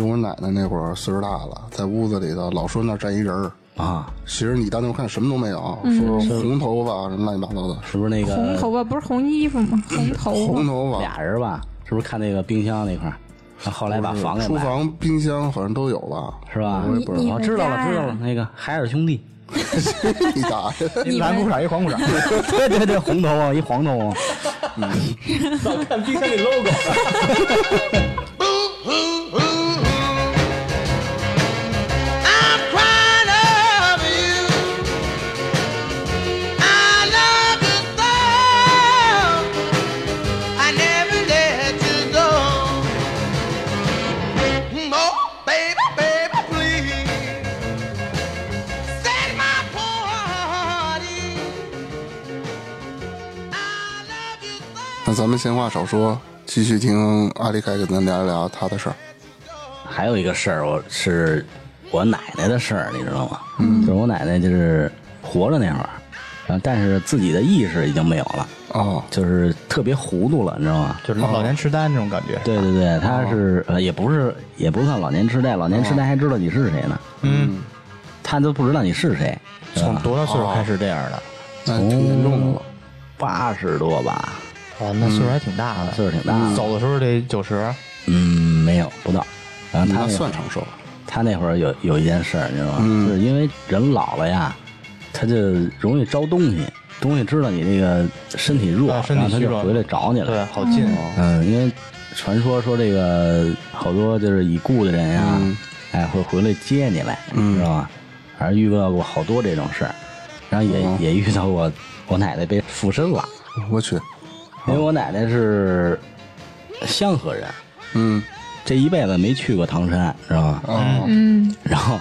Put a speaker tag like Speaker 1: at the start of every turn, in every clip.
Speaker 1: 我奶奶那会儿岁数大了，在屋子里头老说那儿站一人儿，
Speaker 2: 啊，
Speaker 1: 其实你当时看什么都没有，说是红头发什么乱七八糟的，
Speaker 2: 是不是那个红
Speaker 3: 头发不是红衣服吗？红头发。
Speaker 1: 红头发。
Speaker 2: 俩人吧？是不是看那个冰箱那块儿？后来把房给买了，
Speaker 1: 书房、冰箱好像都有了？
Speaker 2: 是吧？
Speaker 1: 我也不知道。
Speaker 2: 我知道了，知道了，那个海尔兄弟，
Speaker 1: 你打
Speaker 3: 你们
Speaker 4: 一蓝裤衩一黄裤衩，
Speaker 2: 对对对，红头发一黄头发，
Speaker 4: 老看冰箱里 logo。
Speaker 1: 咱们闲话少说，继续听阿丽凯跟咱聊一聊他的事儿。
Speaker 2: 还有一个事儿，我是我奶奶的事儿，你知道吗？嗯，就是我奶奶就是活着那会儿，啊，但是自己的意识已经没有了，
Speaker 1: 哦，
Speaker 2: 就是特别糊涂了，你知道吗？
Speaker 4: 就是老年痴呆那种感觉。
Speaker 2: 对对对，他是呃，也不是也不算老年痴呆，老年痴呆还知道你是谁呢，
Speaker 4: 嗯，
Speaker 2: 他都不知道你是谁，
Speaker 4: 从多大岁数开始这样的？
Speaker 1: 那挺严重的了。
Speaker 2: 八十多吧，
Speaker 4: 哦，那岁数还挺大的，
Speaker 2: 岁数挺大的
Speaker 4: 走的时候得九十。
Speaker 2: 嗯，没有不到，然后他
Speaker 1: 算长寿。
Speaker 2: 他那会儿有有一件事儿，你知道吗？就是因为人老了呀，他就容易招东西，东西知道你这个身体弱，
Speaker 4: 啊身体
Speaker 2: 然后他
Speaker 4: 虚弱
Speaker 2: 就回来找你了。
Speaker 4: 对，好近哦。
Speaker 2: 嗯，因为传说说这个好多就是已故的人呀，哎，会回来接你来，知道吗？反正遇到过好多这种事儿，然后也、也遇到过我奶奶被附身了，
Speaker 1: 我去，
Speaker 2: 因为我奶奶是香河人，
Speaker 1: 嗯，
Speaker 2: 这一辈子没去过唐山，知道吗？
Speaker 1: 哦，
Speaker 3: 嗯，
Speaker 2: 然后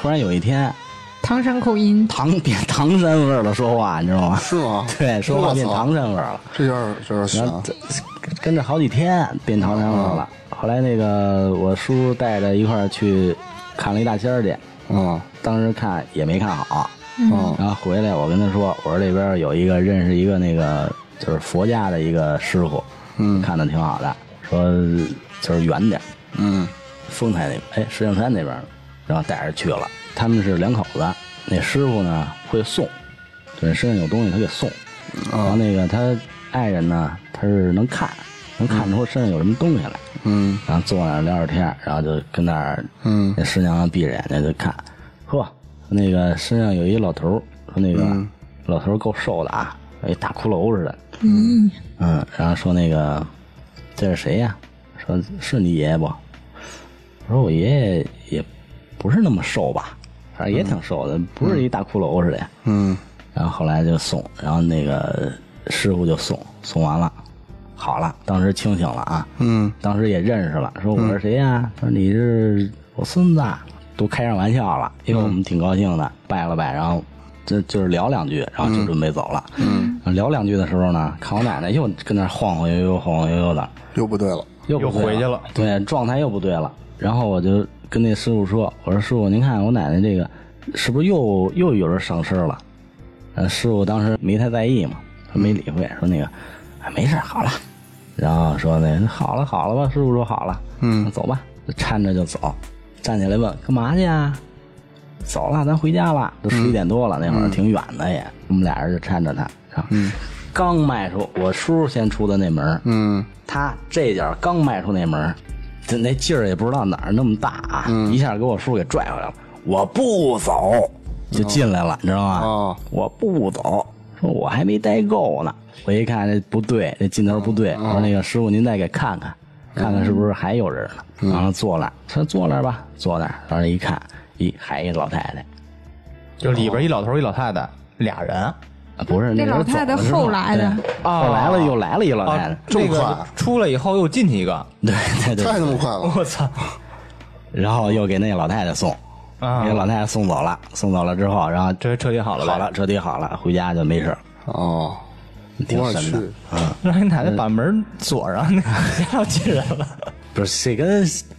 Speaker 2: 忽然有一天，
Speaker 3: 唐山口音，
Speaker 2: 唐变唐山味儿了，说话你知道吗？
Speaker 1: 是吗？
Speaker 2: 对，说话变唐山味儿了。
Speaker 1: 这有点有点悬。
Speaker 2: 然后这跟着好几天变唐山味儿了。后来那个我叔带着一块儿去看了一大仙儿去，
Speaker 1: 嗯
Speaker 2: 当时看也没看好，
Speaker 1: 嗯
Speaker 2: 然后回来我跟他说，我说这边有一个认识一个那个就是佛家的一个师傅，
Speaker 1: 嗯。
Speaker 2: 看的挺好的，说就是远点儿，
Speaker 1: 嗯。
Speaker 2: 丰台那哎石景山那边儿，然后带着去了。他们是两口子，那师傅呢会送，就是身上有东西他给送，然后那个他爱人呢他是能看，能看出身上有什么东西来，
Speaker 1: 嗯。
Speaker 2: 然后坐那儿聊会天，然后就跟那儿，
Speaker 1: 嗯。
Speaker 2: 那师娘闭着眼睛就看，呵，那个身上有一老头儿，说那个、老头儿够瘦的啊，有一大骷髅似的，
Speaker 3: 嗯，
Speaker 2: 然后说那个这是谁呀？说是你爷爷不？我说我爷爷也不是那么瘦吧，反正也挺瘦的，不是一大骷髅似的。
Speaker 1: 嗯
Speaker 2: 然后后来就送，然后那个师傅就送，送完了，好了，当时清醒了啊，
Speaker 1: 嗯
Speaker 2: 当时也认识了，说我是谁呀？说你是我孙子，都开上玩笑了，因为我们挺高兴的，拜了拜，然后就就是聊两句，然后就准备走了。嗯，聊两句的时候呢，看我奶奶又跟那晃晃悠悠、晃晃悠悠的，
Speaker 1: 又不对了。
Speaker 2: 又不对
Speaker 4: 又回去了
Speaker 2: 对，状态又不对了。然后我就跟那师傅说：“我说师傅，您看我奶奶这个是不是又又有人上身了？”呃，师傅当时没太在意嘛，他没理会，说那个哎没事好了。然后说那好了好了吧，师傅说好了，
Speaker 1: 嗯
Speaker 2: 走吧，就搀着就走，站起来问干嘛去啊？走了，咱回家了，都十一点多了，那会儿挺远的也，我们俩人就搀着他，刚迈出我叔先出的那门
Speaker 1: 嗯
Speaker 2: 他这脚刚迈出那门那劲儿也不知道哪儿那么大啊，一下给我叔给拽回来了。我不走，就进来了，你知道吗？
Speaker 1: 哦
Speaker 2: 我不走，说我还没待够呢。我一看这不对，这劲头不对，我说那个师傅您再给看看，看看是不是还有人呢？然后坐那儿，说坐那儿吧，坐那儿。然后一看，一还一老太太，
Speaker 4: 就里边一老头一老太太，俩人。
Speaker 2: 啊不是
Speaker 3: 那老太太
Speaker 2: 后
Speaker 3: 后来的
Speaker 2: 对后来了又来了一老太太
Speaker 1: 这么快
Speaker 4: 出来以后又进去一个，
Speaker 2: 对对对，
Speaker 1: 太那么快了。
Speaker 4: 我操！
Speaker 2: 然后又给那个老太太送，
Speaker 4: 啊
Speaker 2: 给老太太送走了，送走了之后，然后
Speaker 4: 这彻底好了呗
Speaker 2: 好了，彻底好了，回家就没事儿
Speaker 1: 哦，
Speaker 2: 挺神的
Speaker 1: 去。
Speaker 4: 让你奶奶把门锁上，那 别老进人了。
Speaker 2: 不是这跟不，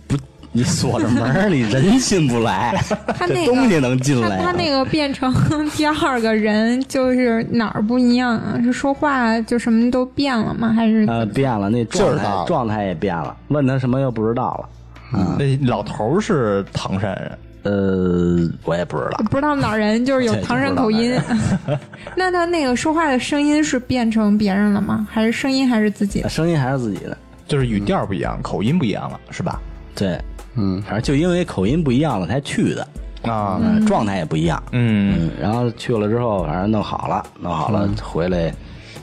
Speaker 2: 你锁着门儿，你人进不来，这
Speaker 3: 他那个
Speaker 2: 东西能进来啊。
Speaker 3: 他那个变成第二个人，就是哪儿不一样啊？是说话就什么都变了吗？还是
Speaker 2: 呃变了，那状态状态也变了，问他什么又不知道了。
Speaker 4: 那老头是唐山人，
Speaker 2: 呃，我也不知道，
Speaker 3: 不知道哪儿人，就是有唐山口音。那他那个说话的声音是变成别人了吗？还是声音还是自己的？
Speaker 2: 声音还是自己的。
Speaker 4: 就是语调不一样，口音不一样了，是吧？
Speaker 2: 对，
Speaker 1: 嗯，
Speaker 2: 反正就因为口音不一样了才去的，
Speaker 4: 啊，
Speaker 2: 嗯，状态也不一样。
Speaker 4: 嗯，
Speaker 2: 嗯，然后去了之后，反正弄好了，弄好了回来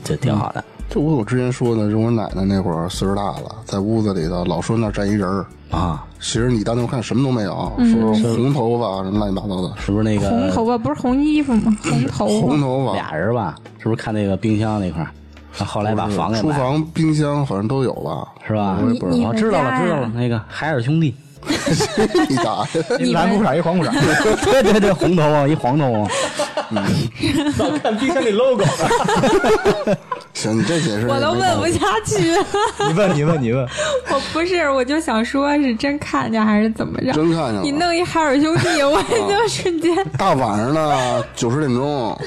Speaker 2: 就挺好的
Speaker 1: 这我我之前说的，是我奶奶那会儿岁数大了，在屋子里头老说那儿站一人儿，
Speaker 2: 啊。
Speaker 1: 其实你当时看什么都没有，说红头发什么乱七八糟的，
Speaker 2: 是不是那个
Speaker 3: 红头发不是红衣服吗？红头发。
Speaker 1: 红头发，
Speaker 2: 俩人吧？是不是看那个冰箱那块儿？后来把房给，
Speaker 1: 厨房、冰箱好像都有吧？
Speaker 2: 是吧？
Speaker 1: 我也不知道，
Speaker 3: 你们
Speaker 2: 我知道了，知道了，那个海尔兄弟，
Speaker 1: 你打呀？
Speaker 4: 一蓝裤衩一黄裤衩，
Speaker 2: 对对对，红头啊一黄头发，
Speaker 4: 早看冰箱那 logo。
Speaker 1: 行，你这解释
Speaker 3: 我都问不下去了。
Speaker 4: 你问，你问，你问，
Speaker 3: 我不是，我就想说是真看见还是怎么着？
Speaker 1: 真看见了
Speaker 3: 你弄一海尔兄弟，我也就瞬间。
Speaker 1: 大晚上的九十点钟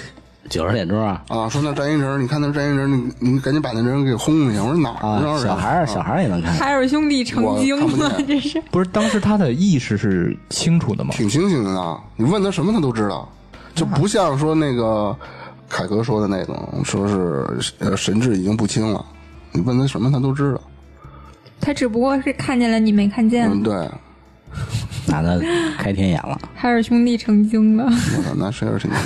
Speaker 2: 九十点钟啊
Speaker 1: 啊，说那站一人，你看那站一人，你你赶紧把那人给轰去。我说哪儿
Speaker 2: 啊
Speaker 1: 呢？，
Speaker 2: 小孩儿小孩儿也能看，
Speaker 3: 海尔兄弟成精了这是。
Speaker 4: 不是当时他的意识是清楚的吗？
Speaker 1: 挺清醒的啊。你问他什么他都知道，就不像说那个凯哥说的那种，说是呃神志已经不清了。你问他什么他都知道。
Speaker 3: 他只不过是看见了你没看见。
Speaker 1: 嗯，对，
Speaker 2: 那他开天眼了。
Speaker 3: 海尔兄弟成精了。
Speaker 1: 我操，那谁是挺清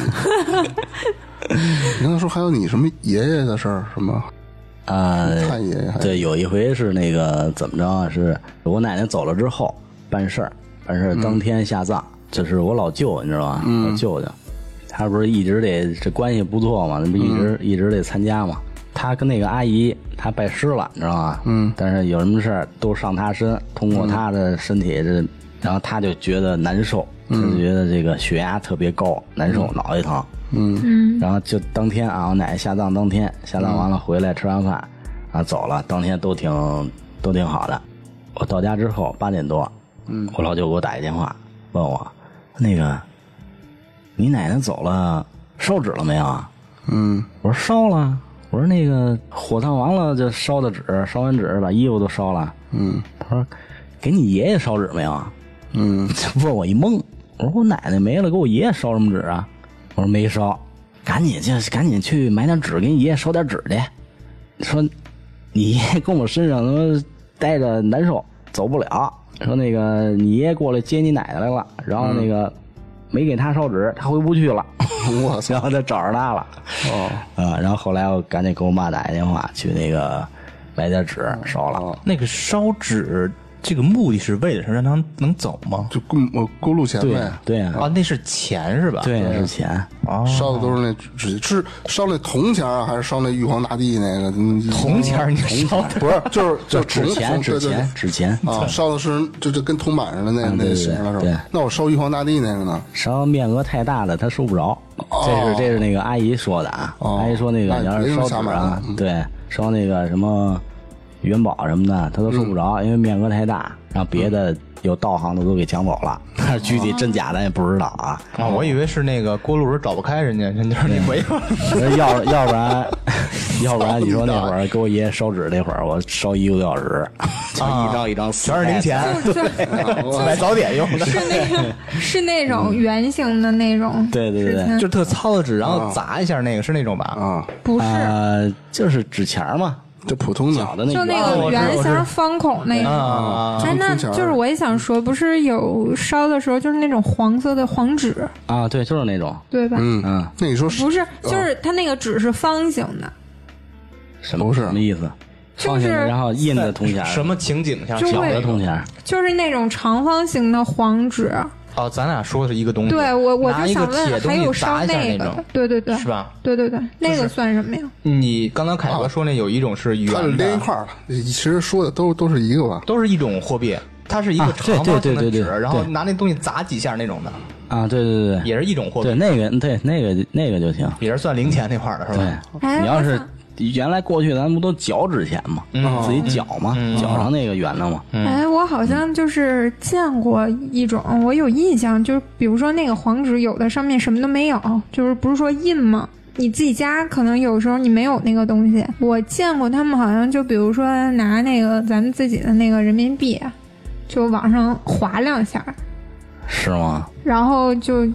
Speaker 1: 醒。你刚才说还有你什么爷爷的事儿，什么
Speaker 2: 呃，
Speaker 1: 太爷爷
Speaker 2: 对，有一回是那个怎么着啊？是我奶奶走了之后办事儿，办事儿当天下葬，就是我老舅，你知道吧？我舅舅，他不是一直得这关系不错嘛，那不一直、一直得参加嘛。他跟那个阿姨，他拜师了，你知道吗？嗯。但是有什么事儿都上他身，通过他的身体这，然后他就觉得难受，他就觉得这个血压特别高，难受，脑袋疼。
Speaker 3: 嗯，
Speaker 2: 然后就当天啊，我奶奶下葬当天，下葬完了回来吃完饭，啊走了，当天都挺都挺好的。我到家之后八点多，嗯，我老舅给我打一电话，问我那个你奶奶走了，烧纸了没有啊？
Speaker 1: 嗯
Speaker 2: 我说烧了，我说那个火葬完了就烧的纸，烧完纸把衣服都烧了。
Speaker 1: 嗯
Speaker 2: 他说给你爷爷烧纸没有啊？
Speaker 1: 嗯
Speaker 2: 问我一懵，我说我奶奶没了，给我爷爷烧什么纸啊？我说没烧，赶紧去，赶紧去买点纸，给你爷爷烧点纸去。说你爷爷跟我身上他妈待着难受，走不了。说那个你爷爷过来接你奶奶来了，然后那个没给他烧纸，他回不去了。
Speaker 1: 我操
Speaker 2: 然后他找着他了。
Speaker 1: 哦
Speaker 2: 啊，然后后来我赶紧给我妈打一电话，去那个买点纸烧了。
Speaker 1: 哦，
Speaker 4: 那个烧纸这个目的是为了什么？让他能走吗？
Speaker 1: 就过我过路钱呗。
Speaker 2: 对啊，
Speaker 4: 啊，那是钱是吧？
Speaker 2: 对是钱。
Speaker 4: 哦，
Speaker 1: 烧的都是那纸，是烧那铜钱还是烧那玉皇大帝那个嗯
Speaker 4: 铜钱儿你烧的
Speaker 1: 不是，就是 就是
Speaker 2: 纸钱，纸钱，纸钱。
Speaker 1: 啊，烧的是就就跟铜板似的那那型了是吧？那我烧玉皇大帝那个呢？
Speaker 2: 烧面额太大的他收不着，这是这是那个阿姨说的啊。
Speaker 1: 哦
Speaker 2: 阿姨说那个要是烧纸啊对，烧那个什么元宝什么的，他都收不着，因为面额太大，然后别的有道行的都给抢走了。但 是具体真假咱也不知道啊。
Speaker 4: 啊，我以为是那个锅炉找不开人家，人家说你回 吧。
Speaker 2: 要要不然，要不然你说那会儿给我爷爷烧纸那会儿，我烧一个多小时，就一张一张撕
Speaker 4: 全是零钱，买早点用的，
Speaker 3: 是那个是那种圆形的那种，
Speaker 2: 对对对对
Speaker 4: 就特糙的纸，然后砸一下那个是那种吧？
Speaker 1: 啊，
Speaker 3: 不是，
Speaker 2: 呃，就是纸钱嘛，
Speaker 1: 就普通的
Speaker 2: 小的那
Speaker 3: 就那个圆形方孔那个。
Speaker 4: 啊，
Speaker 3: 哎，那就是我也想说，不是有烧的时候，就是那种黄色的黄纸，
Speaker 2: 啊，对，就是那种，
Speaker 3: 对吧？
Speaker 1: 嗯
Speaker 2: 嗯，
Speaker 1: 那你说
Speaker 3: 不是，就是它那个纸是方形的，
Speaker 2: 什么
Speaker 1: 不是
Speaker 2: 什么意思？
Speaker 3: 就是
Speaker 2: 方形的，然后印的铜钱，
Speaker 4: 什么情景下？
Speaker 2: 小的铜钱，
Speaker 3: 就是那种长方形的黄纸。
Speaker 4: 哦，咱俩说的是一个东西。
Speaker 3: 对我，我
Speaker 4: 拿一个
Speaker 3: 就想问，
Speaker 4: 铁东
Speaker 3: 还有
Speaker 4: 西砸一下
Speaker 3: 烧那个对对对，
Speaker 4: 是吧？
Speaker 3: 对对对，那个算什么呀？
Speaker 4: 你刚刚凯哥说那有一种是圆的，
Speaker 1: 连一块儿了，其实说的都都是一个吧？
Speaker 4: 都是一种货币，它是一个长方形的纸，
Speaker 2: 对对对对
Speaker 4: 然后拿那东西砸几下那种的，
Speaker 2: 啊，对对对对，
Speaker 4: 也是一种货币对，
Speaker 2: 那个对那个那个就行。
Speaker 4: 也是算零钱那块儿的是吧？，
Speaker 3: 哎
Speaker 2: 你要是原来过去咱们不都绞纸钱吗？自己绞嘛，绞成那个圆的嘛。
Speaker 3: 哎，我好像就是见过一种，我有印象，就是比如说那个黄纸，有的上面什么都没有，就是不是说印吗？你自己家可能有时候你没有那个东西，我见过他们好像就比如说拿那个咱们自己的那个人民币，就往上划两下，
Speaker 2: 是吗？
Speaker 3: 然后就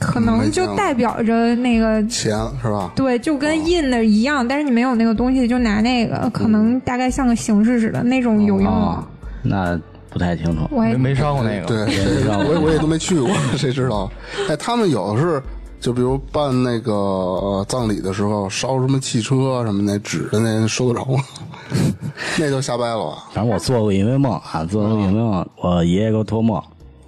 Speaker 3: 可可能就代表着那个
Speaker 1: 钱是吧？
Speaker 3: 对，就跟印的一样，但是你没有那个东西，就拿那个，可能大概像个形式似的那种有用
Speaker 2: 哦
Speaker 3: 吗？，
Speaker 2: 那不太清楚。
Speaker 3: 我也
Speaker 4: 没没烧过那个。
Speaker 1: 对，谁
Speaker 2: 知道
Speaker 1: 我也我也都没去过，谁知道？哎，他们有的是，就比如办那个、呃葬礼的时候烧什么汽车什么那纸的那收得着吗？那就瞎掰了吧？
Speaker 2: 反正我做过一回梦啊，做过一回梦，我爷爷给我托梦，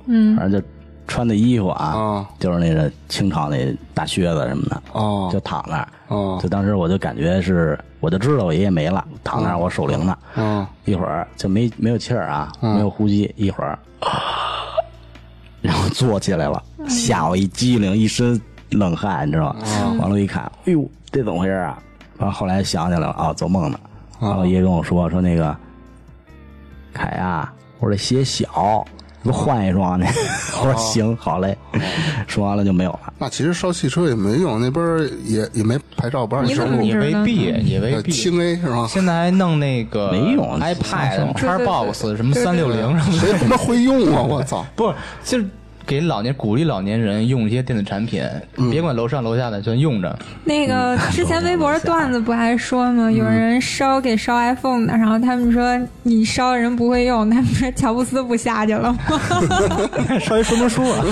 Speaker 3: 嗯，
Speaker 2: 反正就穿的衣服啊，
Speaker 1: 啊
Speaker 2: 就是那个清朝那大靴子什么的，
Speaker 1: 哦
Speaker 2: 就躺那儿。
Speaker 1: 哦
Speaker 2: 就当时我就感觉是，我就知道我爷爷没了，躺那儿我守灵呢。
Speaker 1: 嗯
Speaker 2: 一会儿就没没有气儿啊，没有呼吸，一会儿，然后坐起来了，吓我一激灵，一身冷汗，你知道吗？完了，一看，哎呦，这怎么回事啊？完了后来想起来了，啊，做梦呢。然后爷爷跟我说说那个，凯呀，我说这鞋小，你给我换一双去。我说行，好嘞。说完了就没有了。
Speaker 1: 那其实烧汽车也没用，那边儿也也没牌照，不让
Speaker 3: 你怎么
Speaker 1: 烧路
Speaker 4: 也未必，也未
Speaker 1: 呃
Speaker 4: 必。
Speaker 1: 轻 A 是吗？
Speaker 4: 现在还弄那个
Speaker 2: 没用
Speaker 4: iPad、Xbox、什么三六零什么的，
Speaker 1: 谁他妈会用啊！我操！
Speaker 4: 不是就是给老年鼓励老年人用一些电子产品，
Speaker 1: 嗯
Speaker 4: 别管楼上楼下的，全用着。
Speaker 3: 那个之前微博段子不还说吗？有人烧给烧 iPhone 的，然后他们说你烧人不会用，他们说乔布斯不下去了吗？
Speaker 4: 烧一说明书啊！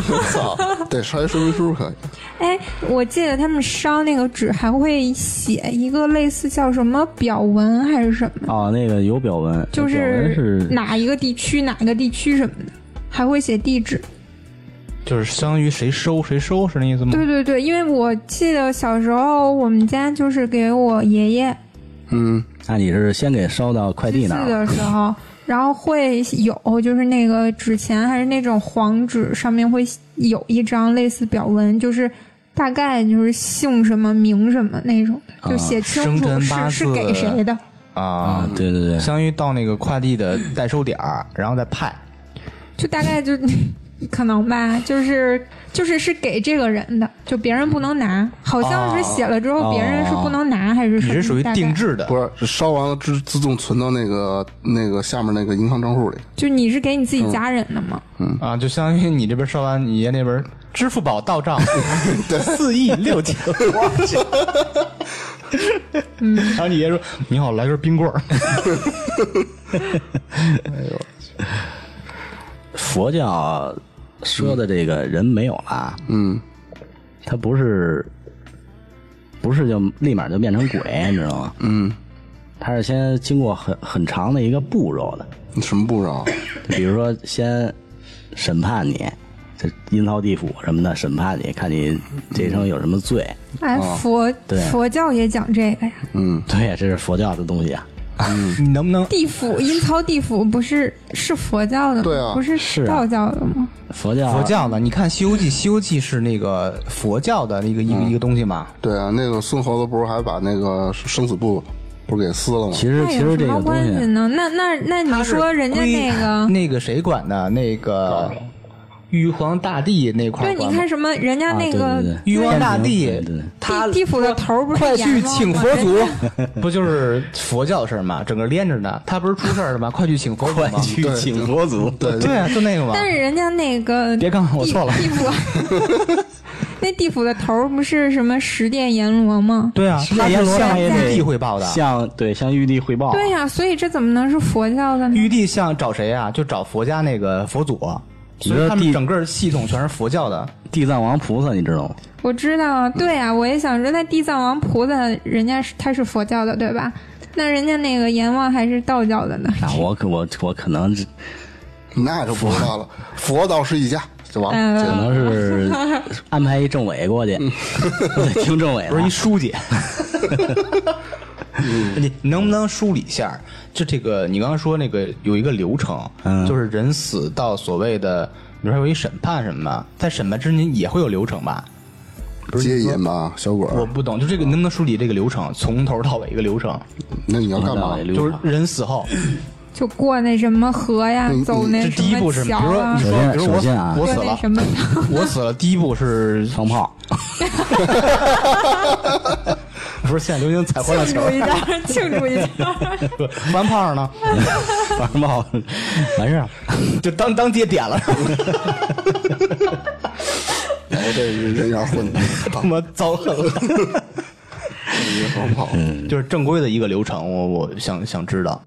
Speaker 1: 对，烧一说明书可以。
Speaker 3: 哎，我记得他们烧那个纸还会写一个类似叫什么表文还是什么，
Speaker 2: 哦，那个有表文，
Speaker 3: 就
Speaker 2: 是
Speaker 3: 哪一个地区哪个地区什么的，还会写地址。
Speaker 4: 就是相当于谁收谁收是那意思吗？
Speaker 3: 对对对，因为我记得小时候我们家就是给我爷爷
Speaker 1: 嗯
Speaker 2: 那你是先给烧到快递那儿了？
Speaker 3: 的时候，然后会有就是那个纸钱还是那种黄纸，上面会有一张类似表文，就是大概就是姓什么名什么那种，就写清楚是是给谁的。
Speaker 4: 啊
Speaker 2: 啊，，对对对，
Speaker 4: 相当于到那个快递的代收点儿，然后再派。
Speaker 3: 就大概就可能吧，就是就是是给这个人的，就别人不能拿，好像是写了之后
Speaker 2: 哦
Speaker 3: 别人是不能拿，还是什么？
Speaker 4: 你是属于定，制的，
Speaker 1: 不是是烧完了自自动存到那个那个下面那个银行账户里。
Speaker 3: 就你是给你自己家人的吗？
Speaker 4: 嗯啊，就相当于你这边烧完，你爷那边支付宝到账 四亿六千，我去。然后你爷说：“你好，来根冰棍儿。
Speaker 2: 哎呦佛教说的这个人没有了，
Speaker 1: 嗯
Speaker 2: 他不是不是就立马就变成鬼，你知道吗？
Speaker 1: 嗯，
Speaker 2: 他是先经过很很长的一个步骤的，
Speaker 1: 什么步骤？
Speaker 2: 比如说先审判你，这阴曹地府什么的审判你，看你这一生有什么罪。
Speaker 3: 哎，
Speaker 1: 哦
Speaker 3: 佛
Speaker 2: 对
Speaker 3: 佛教也讲这个呀。
Speaker 1: 嗯
Speaker 2: 对，这是佛教的东西啊。
Speaker 4: 你能不能
Speaker 3: 地府阴曹地府不是是佛教的吗？
Speaker 1: 对啊
Speaker 3: 不是
Speaker 2: 是啊
Speaker 3: 道教的吗？
Speaker 2: 佛教
Speaker 4: 佛教的？你看《西游记》，《西游记》是那个佛教的一个一个一个东西嘛？
Speaker 1: 对啊，那个孙猴子不是还把那个生死簿不是给撕了吗？
Speaker 2: 其实其实这个
Speaker 3: 关系
Speaker 2: 西，
Speaker 3: 呢？那那那你说人家那个，
Speaker 4: 那个谁管的？那个玉皇大帝那块
Speaker 3: 对，
Speaker 4: 儿对
Speaker 3: 你看什么人家
Speaker 2: 啊
Speaker 3: 那个
Speaker 4: 玉皇大帝
Speaker 2: 对对对，
Speaker 4: 他
Speaker 3: 地地府的头儿不是
Speaker 4: 快去请佛祖，不就是佛教的事儿吗？整个连着的，他不是出事儿了吗？快去请佛祖快？
Speaker 2: 去请佛祖。
Speaker 1: 对
Speaker 4: 对啊，就那个嘛。
Speaker 3: 但是人家那个
Speaker 4: 别刚我错了
Speaker 3: 地地府那地府的头儿不是什么十殿阎罗吗？
Speaker 4: 对啊，他
Speaker 2: 阎罗
Speaker 4: 是向玉帝汇报的。
Speaker 2: 向对向玉帝汇报。
Speaker 3: 对呀、所以这怎么能是佛教的呢？
Speaker 4: 玉帝向找谁啊？就找佛家那个佛祖。所以他们整个系统全是佛教的。
Speaker 2: 地藏王菩萨，你知道吗？
Speaker 3: 我知道啊，对啊，我也想说，那地藏王菩萨人家是他是佛教的，对吧？那人家那个阎王还是道教的呢。
Speaker 2: 啊，我可我我可能是
Speaker 1: 那就不知道了。佛道是一家，就完了。
Speaker 2: 可
Speaker 3: 嗯，
Speaker 2: 能是 安排一政委过去，听政委的
Speaker 4: 不是一。书记。你能不能梳理一下？就这个，你刚刚说那个有一个流程，
Speaker 2: 嗯。
Speaker 4: 就是人死到所谓的，比如说有一审判什么的，在审判之前也会有流程吧？
Speaker 1: 接引吧，小鬼。
Speaker 4: 我不懂，就这个能不能梳理这个流程，从头到尾一个流程？
Speaker 1: 那你要干嘛？
Speaker 4: 就是
Speaker 2: 流程。
Speaker 4: 人死后，
Speaker 3: 就过那什么河呀
Speaker 1: 嗯，
Speaker 3: 走那
Speaker 4: 这
Speaker 3: 什么
Speaker 4: 第一步是，比
Speaker 3: 桥啊。
Speaker 4: 如说你，说，
Speaker 2: 首先
Speaker 4: 比如
Speaker 2: 首先啊
Speaker 4: 我我死了，我死了，第一步是
Speaker 2: 放炮，
Speaker 4: 不是现在流行踩欢乐球
Speaker 3: 庆祝，一下，庆祝一下。
Speaker 4: 完炮呢，
Speaker 2: 玩炮 完事。
Speaker 4: 就当当爹点了，
Speaker 1: 我，这人缘混的，
Speaker 4: 他妈遭狠了。
Speaker 1: 放炮，
Speaker 4: 就是正规的一个流程，我我想想知道。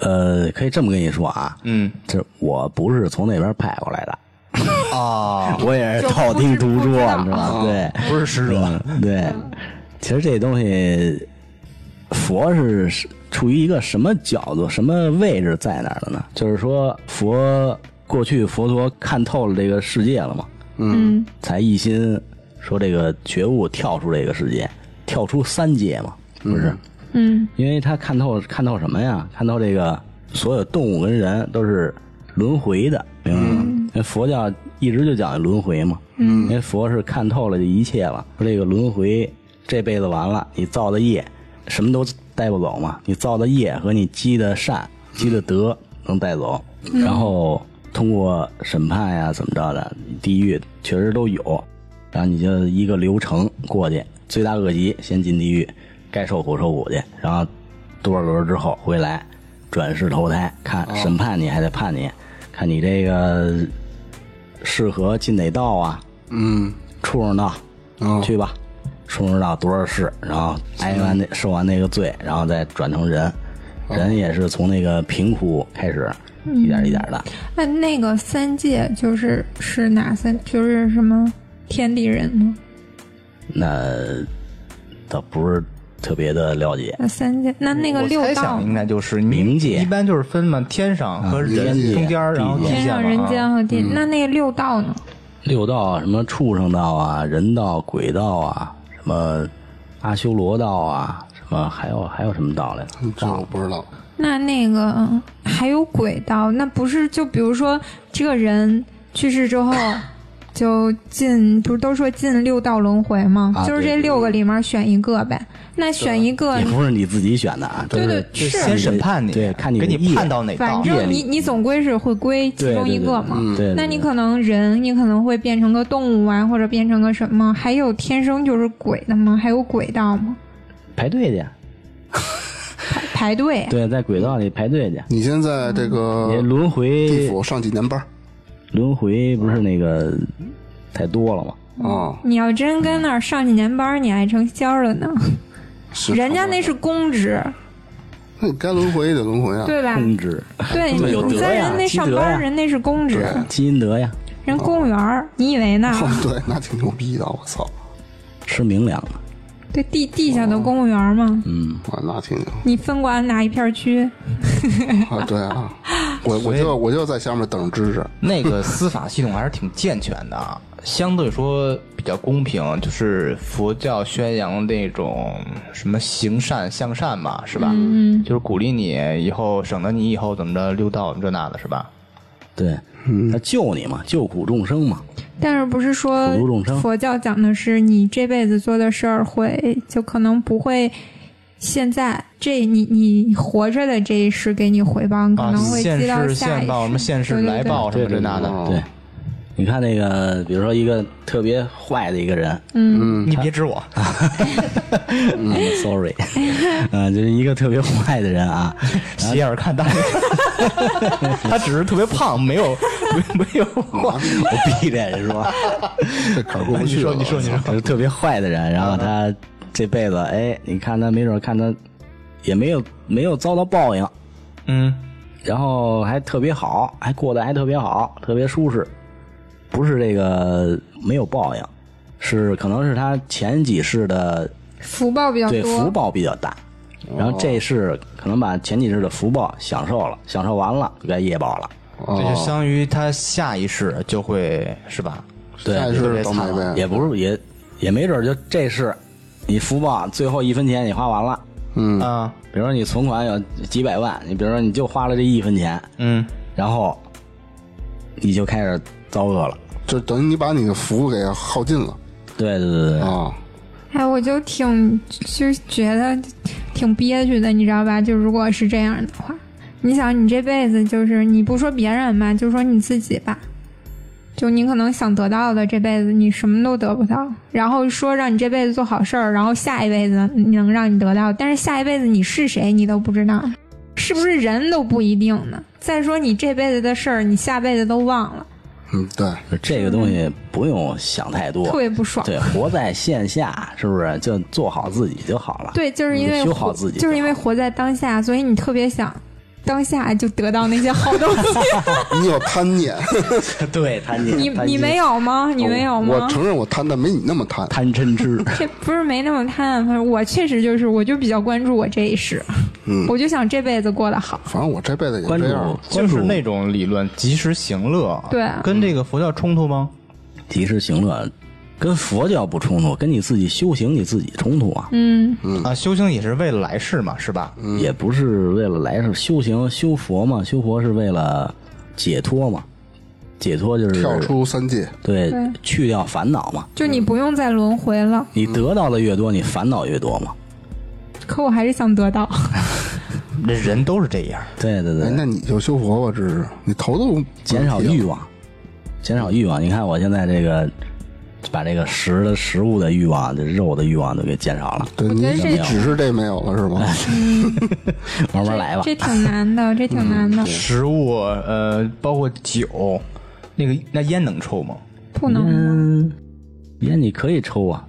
Speaker 2: 呃，可以这么跟你说啊，
Speaker 4: 嗯
Speaker 2: 这我不是从那边派过来的，
Speaker 4: 啊，
Speaker 2: 我也是
Speaker 3: 就
Speaker 2: 道听途说，
Speaker 3: 不知道
Speaker 2: 你知道吗？对，
Speaker 4: 不是使者，
Speaker 2: 嗯对，其实这东西，佛是是处于一个什么角度、什么位置在哪儿的呢？就是说，佛过去佛陀看透了这个世界了嘛，
Speaker 3: 嗯
Speaker 2: 才一心说这个觉悟跳出这个世界，跳出三界嘛，不是？
Speaker 3: 嗯
Speaker 2: 因为他看透看透什么呀？看透这个所有动物跟人都是轮回的，明白吗？因为佛教一直就讲轮回嘛。嗯，因为佛是看透了这一切了，说这个轮回这辈子完了，你造的业什么都带不走嘛，你造的业和你积的善、积的德能带走，然后通过审判呀怎么着的，地狱确实都有，然后你就一个流程过去，罪大恶极先进地狱，该受苦受苦去，然后多少轮之后回来转世投胎，看审判你还得判你，看你这个适合进哪道啊？
Speaker 1: 嗯，
Speaker 2: 畜生道，
Speaker 1: 哦。
Speaker 2: 去吧，畜生道多少世，然后挨完那受完那个罪，然后再转成人，人也是从那个贫苦开始，一点一点的。
Speaker 3: 那那个三界就是是哪三？就是什么天地人吗？
Speaker 2: 那倒不是特别的了解，
Speaker 3: 那三界，那那个六道
Speaker 4: 想应该就是
Speaker 2: 冥界
Speaker 4: 一般就是分嘛，天上和人间，然后
Speaker 3: 天上人间
Speaker 4: 啊
Speaker 3: 和地，那那个六道呢？
Speaker 2: 六道什么畜生道啊、人道、鬼道啊，什么阿修罗道啊，什么还有还有什么道来着？
Speaker 1: 这我不知道。
Speaker 3: 那那个还有鬼道，那不是就比如说这个人去世之后。就进，不是都说进六道轮回吗？
Speaker 2: 啊
Speaker 3: 就是这六个里面选一个呗。那选一个
Speaker 2: 也，不是你自己选的啊，
Speaker 3: 对对
Speaker 2: 是
Speaker 3: 是
Speaker 4: 先审判你，
Speaker 2: 对，看你
Speaker 4: 给你判到哪
Speaker 3: 反。正你你总归是会归其中一个嘛。
Speaker 2: 对对对
Speaker 3: 那你可能人，你可能会变成个动物啊，或者变成个什么？还有天生就是鬼的吗？还有鬼道吗？
Speaker 2: 排队去，
Speaker 3: 排排队。
Speaker 2: 对，在轨道里排队去。
Speaker 1: 你现在这
Speaker 2: 你
Speaker 1: 个
Speaker 2: 轮回
Speaker 1: 地
Speaker 2: 回
Speaker 1: 府上几年班儿
Speaker 2: 轮回不是那个太多了吗？
Speaker 1: 啊？
Speaker 3: 你要真跟那儿上几年班，你还成仙儿了呢。
Speaker 1: 是
Speaker 3: 人家那是公职，
Speaker 1: 那该轮回也得轮回啊。
Speaker 3: 对吧？
Speaker 2: 公职，
Speaker 3: 对，你在人那上班，人那是公职，
Speaker 2: 积阴德呀，
Speaker 3: 人公务员儿，你以为呢？
Speaker 1: 哦，对，那挺牛逼的，我操！
Speaker 2: 吃明粮的。
Speaker 3: 对地地下的公务员吗，
Speaker 2: 嗯，
Speaker 1: 哇，那挺牛
Speaker 3: 你分管哪一片区？
Speaker 1: 啊！对啊，我我就我就在下面等知识。
Speaker 4: 那个司法系统还是挺健全的啊，相对说比较公平。就是佛教宣扬那种什么行善向善嘛，是吧？
Speaker 3: 嗯，
Speaker 4: 就是鼓励你以后省得你以后怎么着溜道这那的，是吧？
Speaker 2: 对，他救你嘛，救苦众生嘛。
Speaker 3: 但是不是说佛教讲的是你这辈子做的事儿会就可能不会。现在这你你活着的这一世给你回报，可
Speaker 4: 啊，
Speaker 3: 能会
Speaker 4: 现
Speaker 3: 积到
Speaker 4: 世
Speaker 3: 下一世。
Speaker 4: 现报什么现世来报什么这那的，
Speaker 1: 哦
Speaker 2: 对，你看那个，比如说一个特别坏的一个人，
Speaker 3: 嗯，
Speaker 4: 你别指我，
Speaker 2: 嗯，sorry，嗯，就是一个特别坏的人啊，
Speaker 4: 斜眼看大。眼，他只是特别胖，没有没没有。坏。
Speaker 2: 我闭着人说，
Speaker 1: 这坎儿过不去了。
Speaker 4: 你说你说你
Speaker 2: 是特别坏的人，然后他这辈子，哎，你看他没准看他也没有没有遭到报应，
Speaker 4: 嗯，
Speaker 2: 然后还特别好，还过得还特别好，特别舒适，不是这个没有报应，是可能是他前几世的
Speaker 3: 福报比较
Speaker 2: 对。福报比较大，然后这世可能把前几世的福报享受了，享受完了就该业报了。
Speaker 1: 哦
Speaker 4: 这就相当于他下一世就会是吧？
Speaker 2: 对
Speaker 1: 下一世倒霉呗。
Speaker 2: 也不是也也没准儿就这世，你福报最后一分钱你花完了，
Speaker 1: 嗯
Speaker 4: 啊，
Speaker 2: 比如说你存款有几百万，你比如说你就花了这一分钱，
Speaker 4: 嗯，
Speaker 2: 然后你就开始遭恶了。
Speaker 1: 就等于你把你的福给耗尽了
Speaker 2: 对对对对，
Speaker 1: 啊！
Speaker 3: 哎，我就挺就觉得挺憋屈的，你知道吧？就如果是这样的话，你想你这辈子就是你不说别人吧，就说你自己吧，就你可能想得到的，这辈子你什么都得不到。然后说让你这辈子做好事儿，然后下一辈子你能让你得到，但是下一辈子你是谁你都不知道，是不是人都不一定呢？再说你这辈子的事儿，你下辈子都忘了，
Speaker 1: 嗯，对，
Speaker 2: 这个东西不用想太多，
Speaker 3: 特别不爽。
Speaker 2: 对，活在线下，是不是就做好自己就好了？
Speaker 3: 对，就是因为
Speaker 2: 就修好自己
Speaker 3: 就是因为活在当下，所以你特别想当下就得到那些好东西。
Speaker 1: 你有贪念，
Speaker 2: 对贪念，
Speaker 3: 你你没有吗？你没有吗？
Speaker 1: 我承认我贪，但没你那么贪。
Speaker 2: 贪嗔痴，
Speaker 3: 这不是没那么贪，反正我确实就是，我就比较关注我这一世，
Speaker 1: 嗯
Speaker 3: 我就想这辈子过得好。
Speaker 1: 反正我这辈子也
Speaker 2: 关注
Speaker 1: 这样。
Speaker 4: 就是那种理论及时行乐，
Speaker 3: 对
Speaker 4: 跟这个佛教冲突吗？
Speaker 2: 及时行乐，跟佛教不冲突，跟你自己修行你自己冲突啊。
Speaker 3: 嗯，
Speaker 4: 啊，修行也是为了来世嘛，是吧？
Speaker 2: 也不是为了来世修行修佛嘛，修佛是为了解脱嘛，解脱就是
Speaker 1: 跳出三界，
Speaker 2: 对
Speaker 3: 对
Speaker 2: 去掉烦恼嘛。
Speaker 3: 就你不用再轮回了。
Speaker 2: 你得到的越多，你烦恼越多嘛。
Speaker 3: 可我还是想得到。
Speaker 4: 这人都是这样。
Speaker 1: 哎，
Speaker 2: 对对对，
Speaker 1: 那你就修佛吧，这是你头都
Speaker 2: 减少欲望，减少欲望。你看我现在这个，把这个食的食物的欲望、这肉的欲望都给减少了，
Speaker 1: 对你
Speaker 3: 觉得这
Speaker 1: 你只是这没有了是吗？
Speaker 2: 慢慢来吧。
Speaker 3: 这挺难的，这挺难的，
Speaker 4: 食物，呃，包括酒，那个那烟能抽吗？
Speaker 3: 不能
Speaker 2: 嗯，烟你可以抽啊，